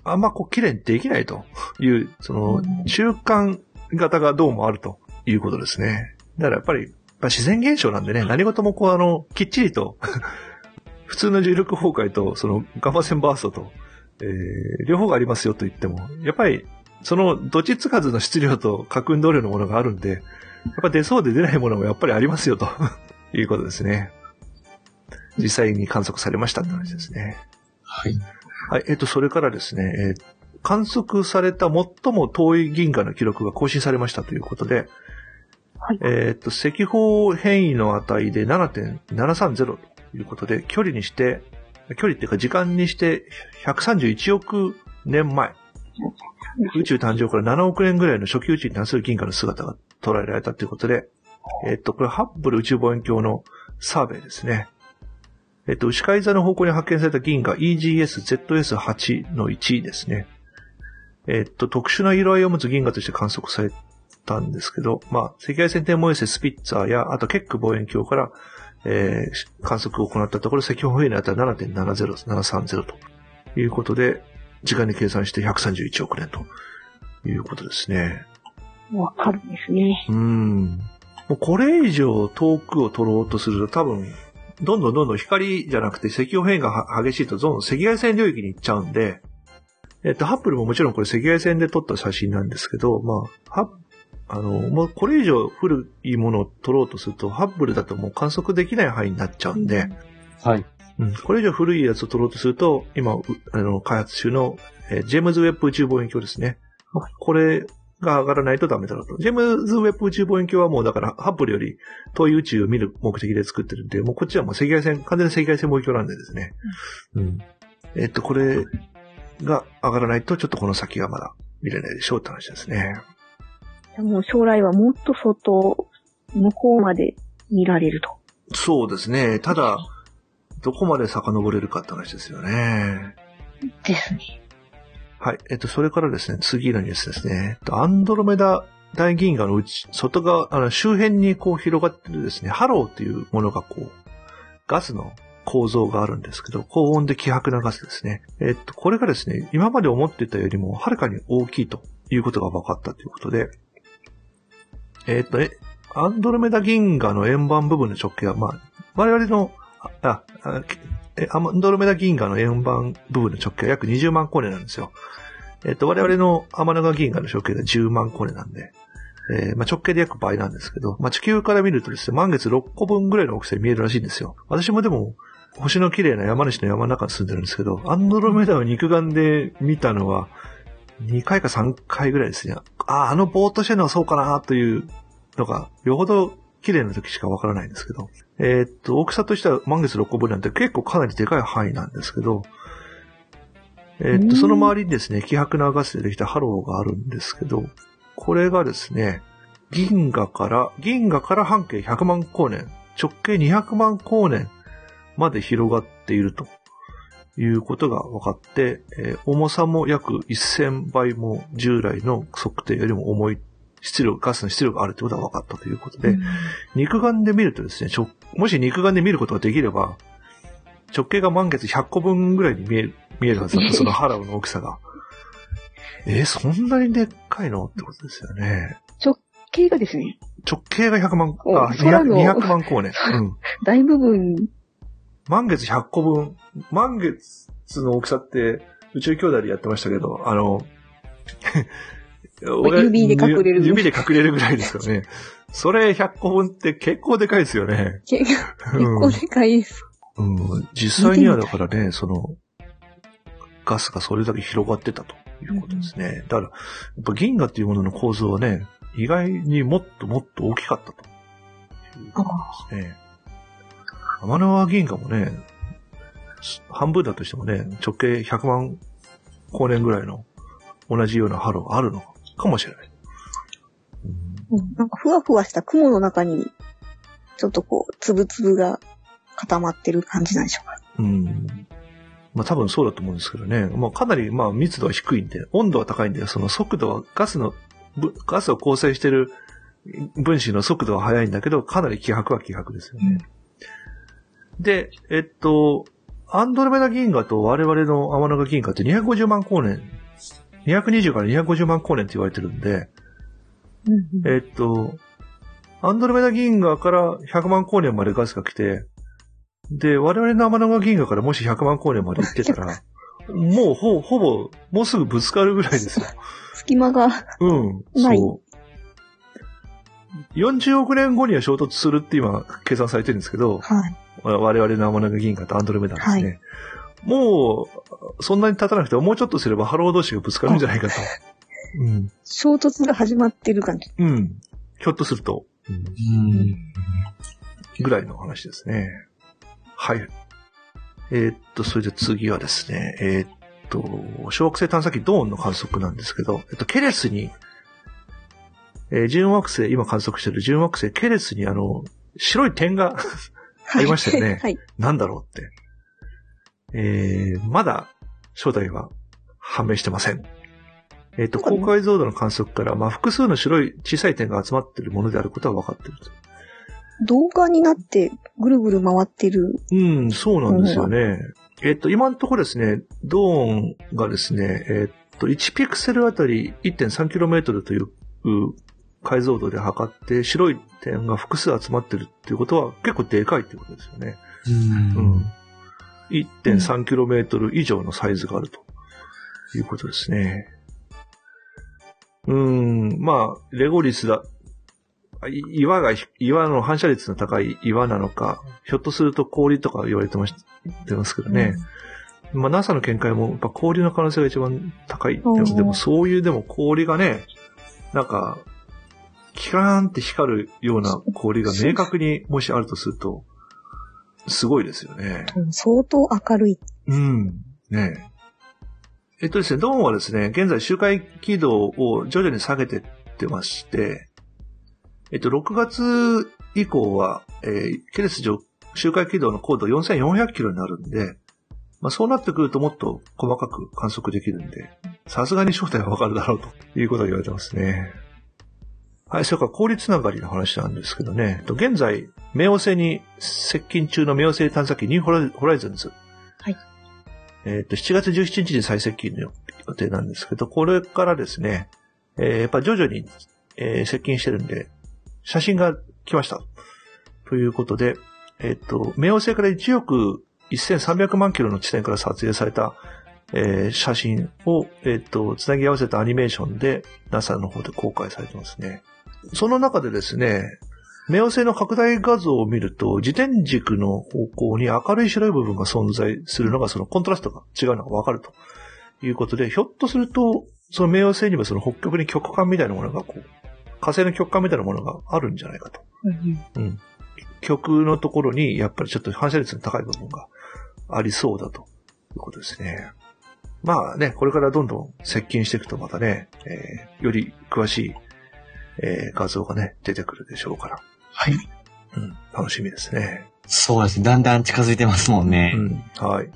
あんまこう、綺麗にできないという、その、中間型がどうもあるということですね。だからやっぱり、まあ自然現象なんでね、何事もこう、あの、きっちりと、[LAUGHS] 普通の重力崩壊と、その、ガンマ線バーストと、えー、両方がありますよと言っても、やっぱり、その、どっちつかずの質量と核運動量のものがあるんで、やっぱ出そうで出ないものもやっぱりありますよと [LAUGHS] いうことですね。実際に観測されましたって話ですね。はい。はい、えっ、と、それからですね、えー観測された最も遠い銀河の記録が更新されましたということで、はい。えっ、と、赤方変異の値で7.730ということで、距離にして、距離っていうか時間にして131億年前、宇宙誕生から7億年ぐらいの初期宇宙に関する銀河の姿が捉えられたということで、えっ、と、これハッブル宇宙望遠鏡のサーベイですね。えっ、と、牛飼い座の方向に発見された銀河 EGS-ZS8 の1ですね。えっ、と、特殊な色合いを持つ銀河として観測されたんですけど、まあ、赤外線天文衛星スピッツァーや、あとケック望遠鏡から、えー観測を行ったところ、赤方変異の値は7.70730ということで、時間に計算して131億年ということですね。わかるんですね。うん。もうこれ以上遠くを取ろうとすると多分、どんどんどんどん光じゃなくて赤方変異がは激しいとどんどん赤外線領域に行っちゃうんで、えっと、ハッブルももちろんこれ赤外線で撮った写真なんですけど、まあ、ハあの、もうこれ以上古いものを撮ろうとすると、ハッブルだともう観測できない範囲になっちゃうんで、はい。うん、これ以上古いやつを撮ろうとすると、今、うあの、開発中の、えージェームズ・ウェッブ宇宙望遠鏡ですね。これが上がらないとダメだろうと。ジェームズ・ウェッブ宇宙望遠鏡はもうだから、ハッブルより遠い宇宙を見る目的で作ってるんで、もうこっちはもう赤外線、完全に赤外線望遠鏡なんでですね。うん。えっと、これが上がらないと、ちょっとこの先がまだ見れないでしょうって話ですね。もう将来はもっと外、向こうまで見られると。そうですね。ただ、どこまで遡れるかって話ですよね。ですね。はい。えっと、それからですね、次のニュースですね。えっとアンドロメダ大銀河のうち、外側、あの、周辺にこう広がってるですね、ハローっていうものがこう、ガスの構造があるんですけど、高温で希薄なガスですね。えっと、これがですね、今まで思ってたよりもはるかに大きいということが分かったということで、えっと、え、アンドロメダ銀河の円盤部分の直径は、まあ、我々の、あ、あ、アンドロメダ銀河の円盤部分の直径は約20万光年なんですよ。えっと、我々の天の川銀河の直径が10万光年なんで、えーまあ、直径で約倍なんですけど、まあ、地球から見るとですね、満月6個分ぐらいの大きさに見えるらしいんですよ。私もでも、星の綺麗な山梨の山の中に住んでるんですけど、アンドロメダを肉眼で見たのは、2回か3回ぐらいですね。ああ、あのぼーっとしてるのはそうかなというのが、よほど綺麗な時しかわからないんですけど。えーっと、大きさとしては満月6個分なんて結構かなりでかい範囲なんですけど、えーっと、その周りにですね、希薄なガスでできたハローがあるんですけど、これがですね、銀河から、銀河から半径100万光年、直径200万光年まで広がっているということが分かって、えー重さも約1000倍も従来の測定よりも重い質量、ガスの質量があるということが分かったということで、肉眼で見るとですね、もし肉眼で見ることができれば、直径が満月100個分ぐらいに見える、見えるはずだった、そのハラウの大きさが。えーそんなにでっかいのってことですよね。経がですね、直径が100万、おあ、200, 空の200万光年。[LAUGHS] うん。大部分、満月100個分。満月の大きさって、宇宙兄弟でやってましたけど、あの、[LAUGHS] 俺指で隠れる指で隠れるぐらいですからね。それ100個分って結構でかいですよね。結構でかいです。うん。実際にはだからね、その、ガスがそれだけ広がってたということですね。だから、やっぱ銀河っていうものの構造はね、意外にもっともっと大きかったということですね。天の川銀河もね、半分だとしてもね、直径100万光年ぐらいの同じようなハローがあるのかもしれない。うんなんかふわふわした雲の中に、ちょっとこう、つぶつぶが固まってる感じなんでしょうか。うん。まあ多分そうだと思うんですけどね。まあかなりまあ密度は低いんで、温度は高いんで、その速度はガスの、ぶガスを構成している分子の速度は速いんだけど、かなり希薄は希薄ですよね。で、えっと、アンドロメダ銀河と我々の天の川銀河って250万光年、220から250万光年って言われてるんで、うんえっと、アンドロメダ銀河から100万光年までガスが来て、で、我々の天の川銀河からもし100万光年まで行ってたら、[LAUGHS] もうほ、ほぼ、もうすぐぶつかるぐらいですよ。隙間が、うん。そう。40億年後には衝突するって今、計算されてるんですけど、はい。我々の天の川銀河とアンドロメダですね。もう、そんなに経たなくても、もうちょっとすればハロー同士がぶつかるんじゃないかと。うん。衝突が始まってる感じ。うん。ひょっとすると。うん。ぐらいの話ですね。はい。えーっと、それで次はですね、えーっと、小惑星探査機ドーンの観測なんですけど、えっと、ケレスに、えー準惑星、今観測している準惑星ケレスにあの、白い点がありましたよね [LAUGHS] はい。なんだろうって。えー、まだ正体は判明してません。えーっと、高解像度の観測から、まあ、複数の白い小さい点が集まっているものであることは分かっていると。動画になってぐるぐる回ってる。うん、そうなんですよね。えっと、今のところですね、ドーンがですね、えっと、1ピクセルあたり 1.3km という解像度で測って、白い点が複数集まってるっていうことは結構でかいっていうことですよね。う。うんん。1.3km 以上のサイズがあるということですね。うん、まあ、レゴリスだ。い岩が、岩の反射率の高い岩なのか、ひょっとすると氷とか言われてまし言ってますけどね。まあ、NASA の見解も、やっぱ氷の可能性が一番高い。でも、うんでもそういう、でも氷がね、なんか、キラーンって光るような氷が明確にもしあるとすると、すごいですよね。うん相当明るい。うん。ねえ。えっとですね、ドーンはですね、現在周回軌道を徐々に下げてってまして、えっと、6月以降は、えーケレス上周回軌道の高度4400キロになるんで、まあそうなってくるともっと細かく観測できるんで、さすがに正体はわかるだろうということが言われてますね。はい、それから氷つながりの話なんですけどね、えっと現在、冥王星に接近中の冥王星探査機ニューホライズンズ。はい。えっと、7月17日に最接近の予定なんですけど、これからですね、えーやっぱ徐々に、えー接近してるんで、写真が来ました。ということで、えっと、冥王星から1億1300万キロの地点から撮影された、えー写真を、えっと、つなぎ合わせたアニメーションで NASA の方で公開されてますね。その中でですね、冥王星の拡大画像を見ると、自転軸の方向に明るい白い部分が存在するのが、そのコントラストが違うのがわかるということで、ひょっとすると、その冥王星にもその北極に極寒みたいなものがこう、火星の極寒みたいなものがあるんじゃないかと。うん。極のところに、やっぱりちょっと反射率の高い部分がありそうだということですね。まあね、これからどんどん接近していくとまたね、えーより詳しい、えー画像がね、出てくるでしょうから。はい。うん、楽しみですね。そうですね。だんだん近づいてますもんね。うん、はい。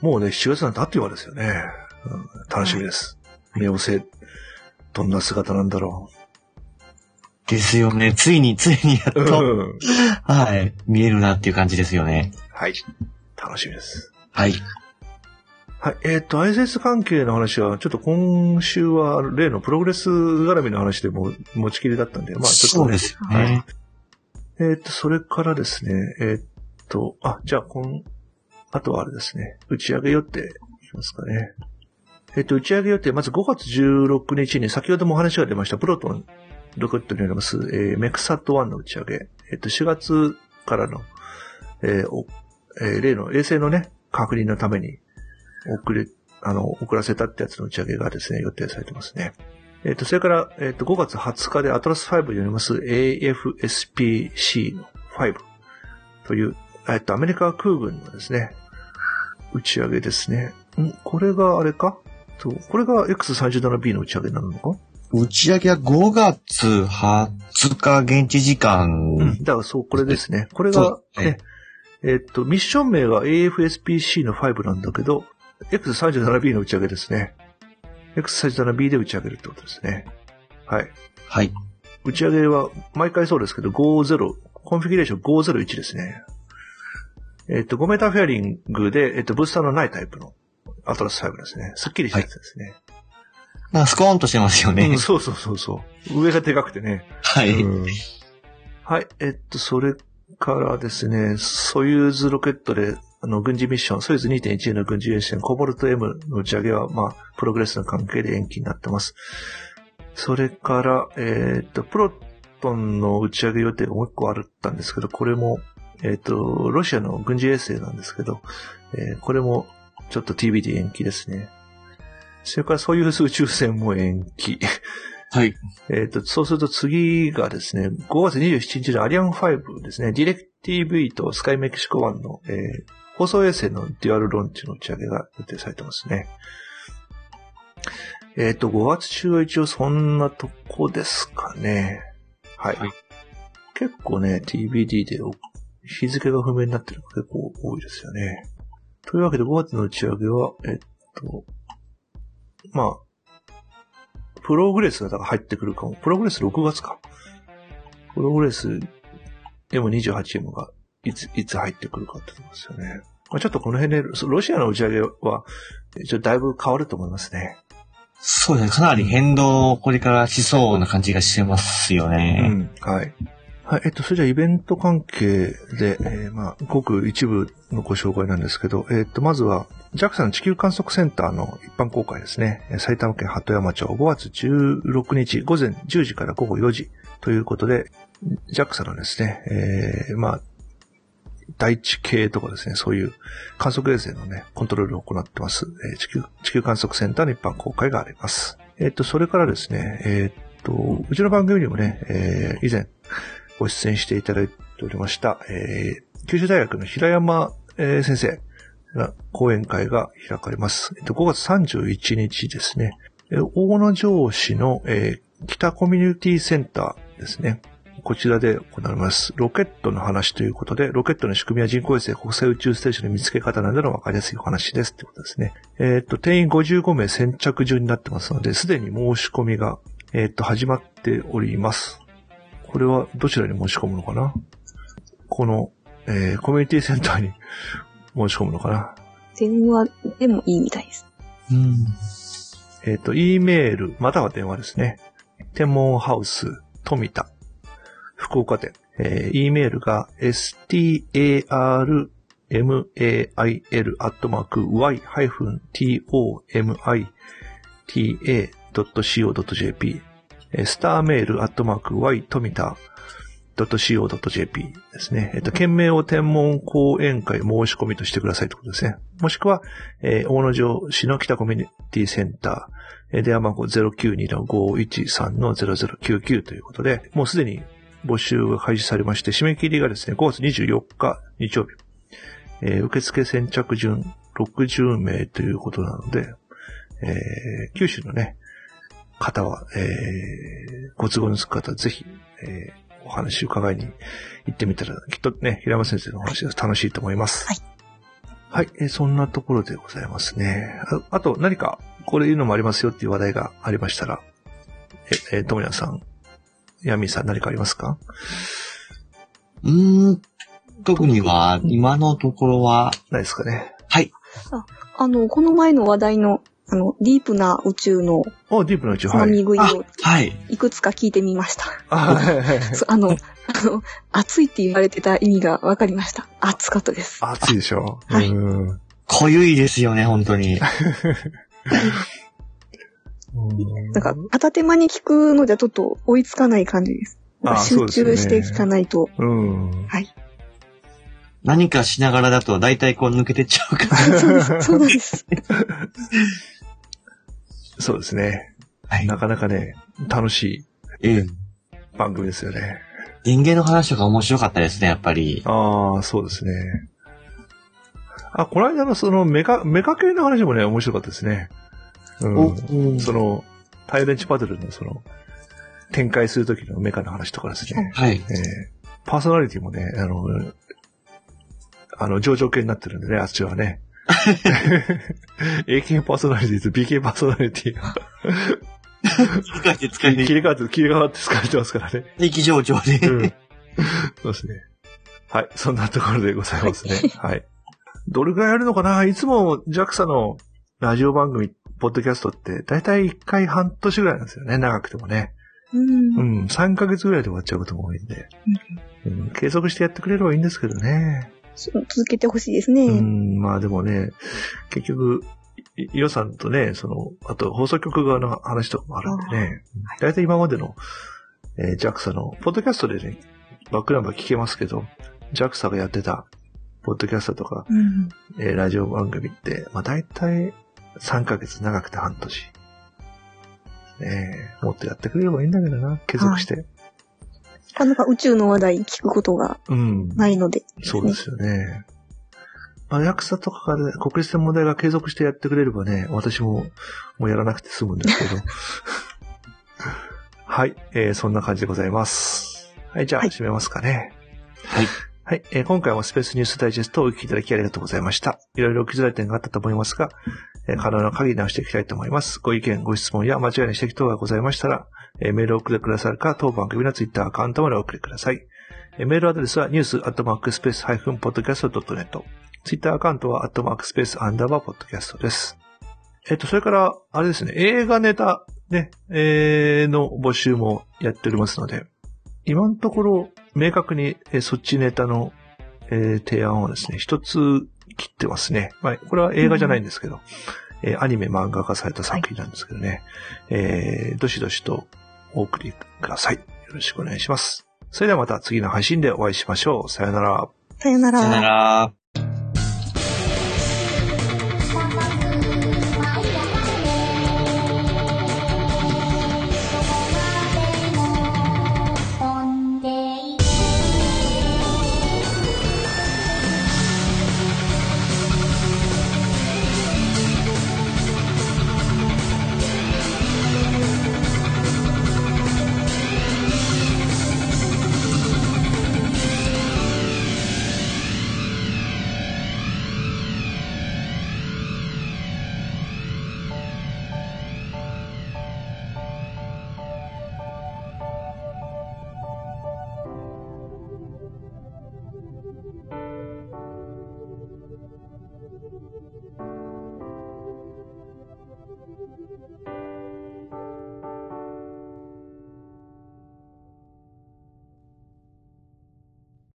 もうね、7月なんてあっという間ですよね。うん、楽しみです。冥王星、どんな姿なんだろですよね。ついに、ついにやっう。と、うん。はい。見えるなっていう感じですよね。はい。楽しみです。はい。はい。えっ、と、ISS 関係の話は、ちょっと今週は例のプログレス絡みの話でも持ちきりだったんで、まあちょっと、そうですよね。えっ、と、それからですね、えっ、と、あ、じゃあ、こん、あとはあれですね、打ち上げ予定いきますかね。えっと、打ち上げ予定、まず5月16日に先ほどもお話が出ました、プロトンロケットによります、えーメクサット1の打ち上げ。えっと、4月からの、えーおえー例の衛星のね、確認のために、遅れ、あの、遅らせたってやつの打ち上げがですね、予定されてますね。えっ、と、それから、えっ、と、5月20日でアトラス5によります AFSPC の5という、えっ、と、アメリカ空軍のですね、打ち上げですね。ん？これがあれか？と、これが X37B の打ち上げになるのか？打ち上げは5月20日現地時間。うん。だからそう、これですね。これがそう、え、えっと、ミッション名が AFSPC の5なんだけど、X37B の打ち上げですね。X37B で打ち上げるってことですね。はい。はい。打ち上げは毎回そうですけど、50、コンフィギュレーション501ですね。えっと、5メーターフェアリングで、えっと、ブースターのないタイプのアトラス5ですね。すっきりしたやつですね。なんかスコーンとしてますよね。うん、そうそうそうそう。上がでかくてね。はい。うんはい。えっと、それからですね、ソユーズロケットで、あの、軍事ミッション、ソユーズ2.1の軍事衛星、コボルト M の打ち上げは、まあ、プログレスの関係で延期になってます。それから、えっと、プロトンの打ち上げ予定がもう一個あったんですけど、これも、えっと、ロシアの軍事衛星なんですけど、えーこれも、ちょっと TBD 延期ですね。それから、ソユーズ宇宙船も延期。はい。えっ、と、そうすると次がですね、5月27日のアリアン5ですね、ディレク TV とスカイメキシコ1の、えー放送衛星のデュアルロンチの打ち上げが予定されてますね。えっ、と、5月中は一応そんなとこですかね。はい。はい結構ね、TBD でお日付が不明になってるのが結構多いですよね。というわけで5月の打ち上げは、えっと、まあ、プログレスがだから入ってくるかも。プログレス6月か。プログレス M28M がいつ、いつ入ってくるかってことですよね。まあちょっとこの辺で、そロシアの打ち上げは、ちょっとだいぶ変わると思いますね。そうですね。かなり変動をこれからしそうな感じがしてますようね。ん。はい。はい。えっと、それじゃあイベント関係で、えーまあ、ごく一部のご紹介なんですけど、えっと、まずは、JAXA の地球観測センターの一般公開ですね。えー埼玉県鳩山町5月16日午前10時から午後4時ということで、JAXA のですね、えーまあ、大地系とかですね、そういう観測衛星のね、コントロールを行ってます、地球、地球観測センターの一般公開があります。えっと、それからですね、えっと、うちの番組にもね、えー以前ご出演していただいておりました、えー九州大学の平山、先生が講演会が開かれます。えっと、5月31日ですね、大野城市の、え北コミュニティセンターですね。こちらで行われます。ロケットの話ということで、ロケットの仕組みや人工衛星、国際宇宙ステーションの見つけ方などの分かりやすいお話ですってことですね。えっ、と、定員55名先着順になってますので、すでに申し込みが、えっ、と、始まっております。これはどちらに申し込むのかな？この、えーコミュニティセンターに [LAUGHS] 申し込むのかな？電話でもいいみたいです。うん。えっ、と、E メール、または電話ですね。天文ハウス、富田、福岡店。えー E メールが starmail-y-tomita.co.jp スターメールアットマーク y 富田 .co.jp ですね。えっと、件名を天文講演会申し込みとしてくださいということですね。もしくは、えー大野城市の北コミュニティセンター、えー電話番号092-513-0099ということで、もうすでに募集が開始されまして、締め切りがですね、5月24日日曜日。えー受付先着順60名ということなので、えー九州のね、方は、えーご都合のつく方はぜひ、えーお話を伺いに行ってみたら、きっとね、平山先生のお話が楽しいと思います。はい。はい、えーそんなところでございますね。ああと、何か、これいうのもありますよっていう話題がありましたら、え、えー、ともやさん、ヤミーさん何かありますか？うーん。特には、今のところは、ないですかね。はい。あの、この前の話題の、あの、ディープな宇宙のあ、ディープな宇宙、はい。あみ食いを、はい。いくつか聞いてみました。あ、はいはいはい。そ [LAUGHS] うあの、あの、暑いって言われてた意味が分かりました。暑かったです。暑いでしょはいうん。濃ゆいですよね、本当に。[LAUGHS] うんなんか、片手間に聞くのじゃちょっと追いつかない感じです。集中して聞かないと。うん。はい。何かしながらだと大体こう抜けてっちゃうから。[LAUGHS] そうです。そうなんです。[LAUGHS] そうですね。はい。なかなかね、楽しええ。い番組ですよね。人間の話とか面白かったですね、やっぱり。ああ、そうですね。あ、この間のそのメカ、メカ系の話もね、面白かったですね。うん。その、タイレンチパドルのその、展開するときのメカの話とかですね。はい。えーパーソナリティもね、あの、あの、上場系になってるんでね、あっちはね。[LAUGHS] A 系パーソナリティと B 系パーソナリティが使って使切り替わって、切り替わって使われてますからね。力上場で。うん。そうですね。はい。そんなところでございますね。[LAUGHS] はい。どれぐらいやるのかな？いつも JAXA のラジオ番組、ポッドキャストって、だいたい1回半年ぐらいなんですよね。長くてもね。うんう。ん。3ヶ月ぐらいで終わっちゃうことも多いんで。うん、継続してやってくれればいいんですけどね。続けてほしいですうね。ん。まあでもね、結局、い予算とね、その、あと放送局側の話とかもあるんでね。だいたい今までの、えー JAXA の、ポッドキャストでね、バックナンバー聞けますけど、JAXA がやってた、ポッドキャストとか、うん。えーラジオ番組って、まあ大体3ヶ月長くて半年。ねえ、もっとやってくれればいいんだけどな、継続して。なかなか宇宙の話題聞くことがうん。ないので。そうですよね。まあ、ヤクザとかがね、国立天文台が継続してやってくれればね、私ももうやらなくて済むんですけど。[LAUGHS] はい、えー、そんな感じでございます。はい、じゃあ、はい締めますかね。はい。はい、えー今回もスペースニュースダイジェストをお聞きいただきありがとうございました。いろいろ気づらい点があったと思いますが、えー可能な限り直していきたいと思います。ご意見、ご質問や間違いの指摘等がございましたら、えーメールを送ってくださるか、当番組のツイッターアカウントまでお送りください。えーメールアドレスはニュースアットマークスペースハイフンポッドキャストドットネット。ツイッターアカウントはアットマークスペースアンダーバーポッドキャストです。えっと、それから、あれですね、映画ネタ、ね、えーの募集もやっておりますので、今のところ、明確に、えーそっちネタの、えー提案をですね、一つ切ってますね。まあ、これは映画じゃないんですけど、えーアニメ漫画化された作品なんですけどね、えーどしどしとお送りください。よろしくお願いします。それではまた次の配信でお会いしましょう。さよなら。さよなら。さよなら。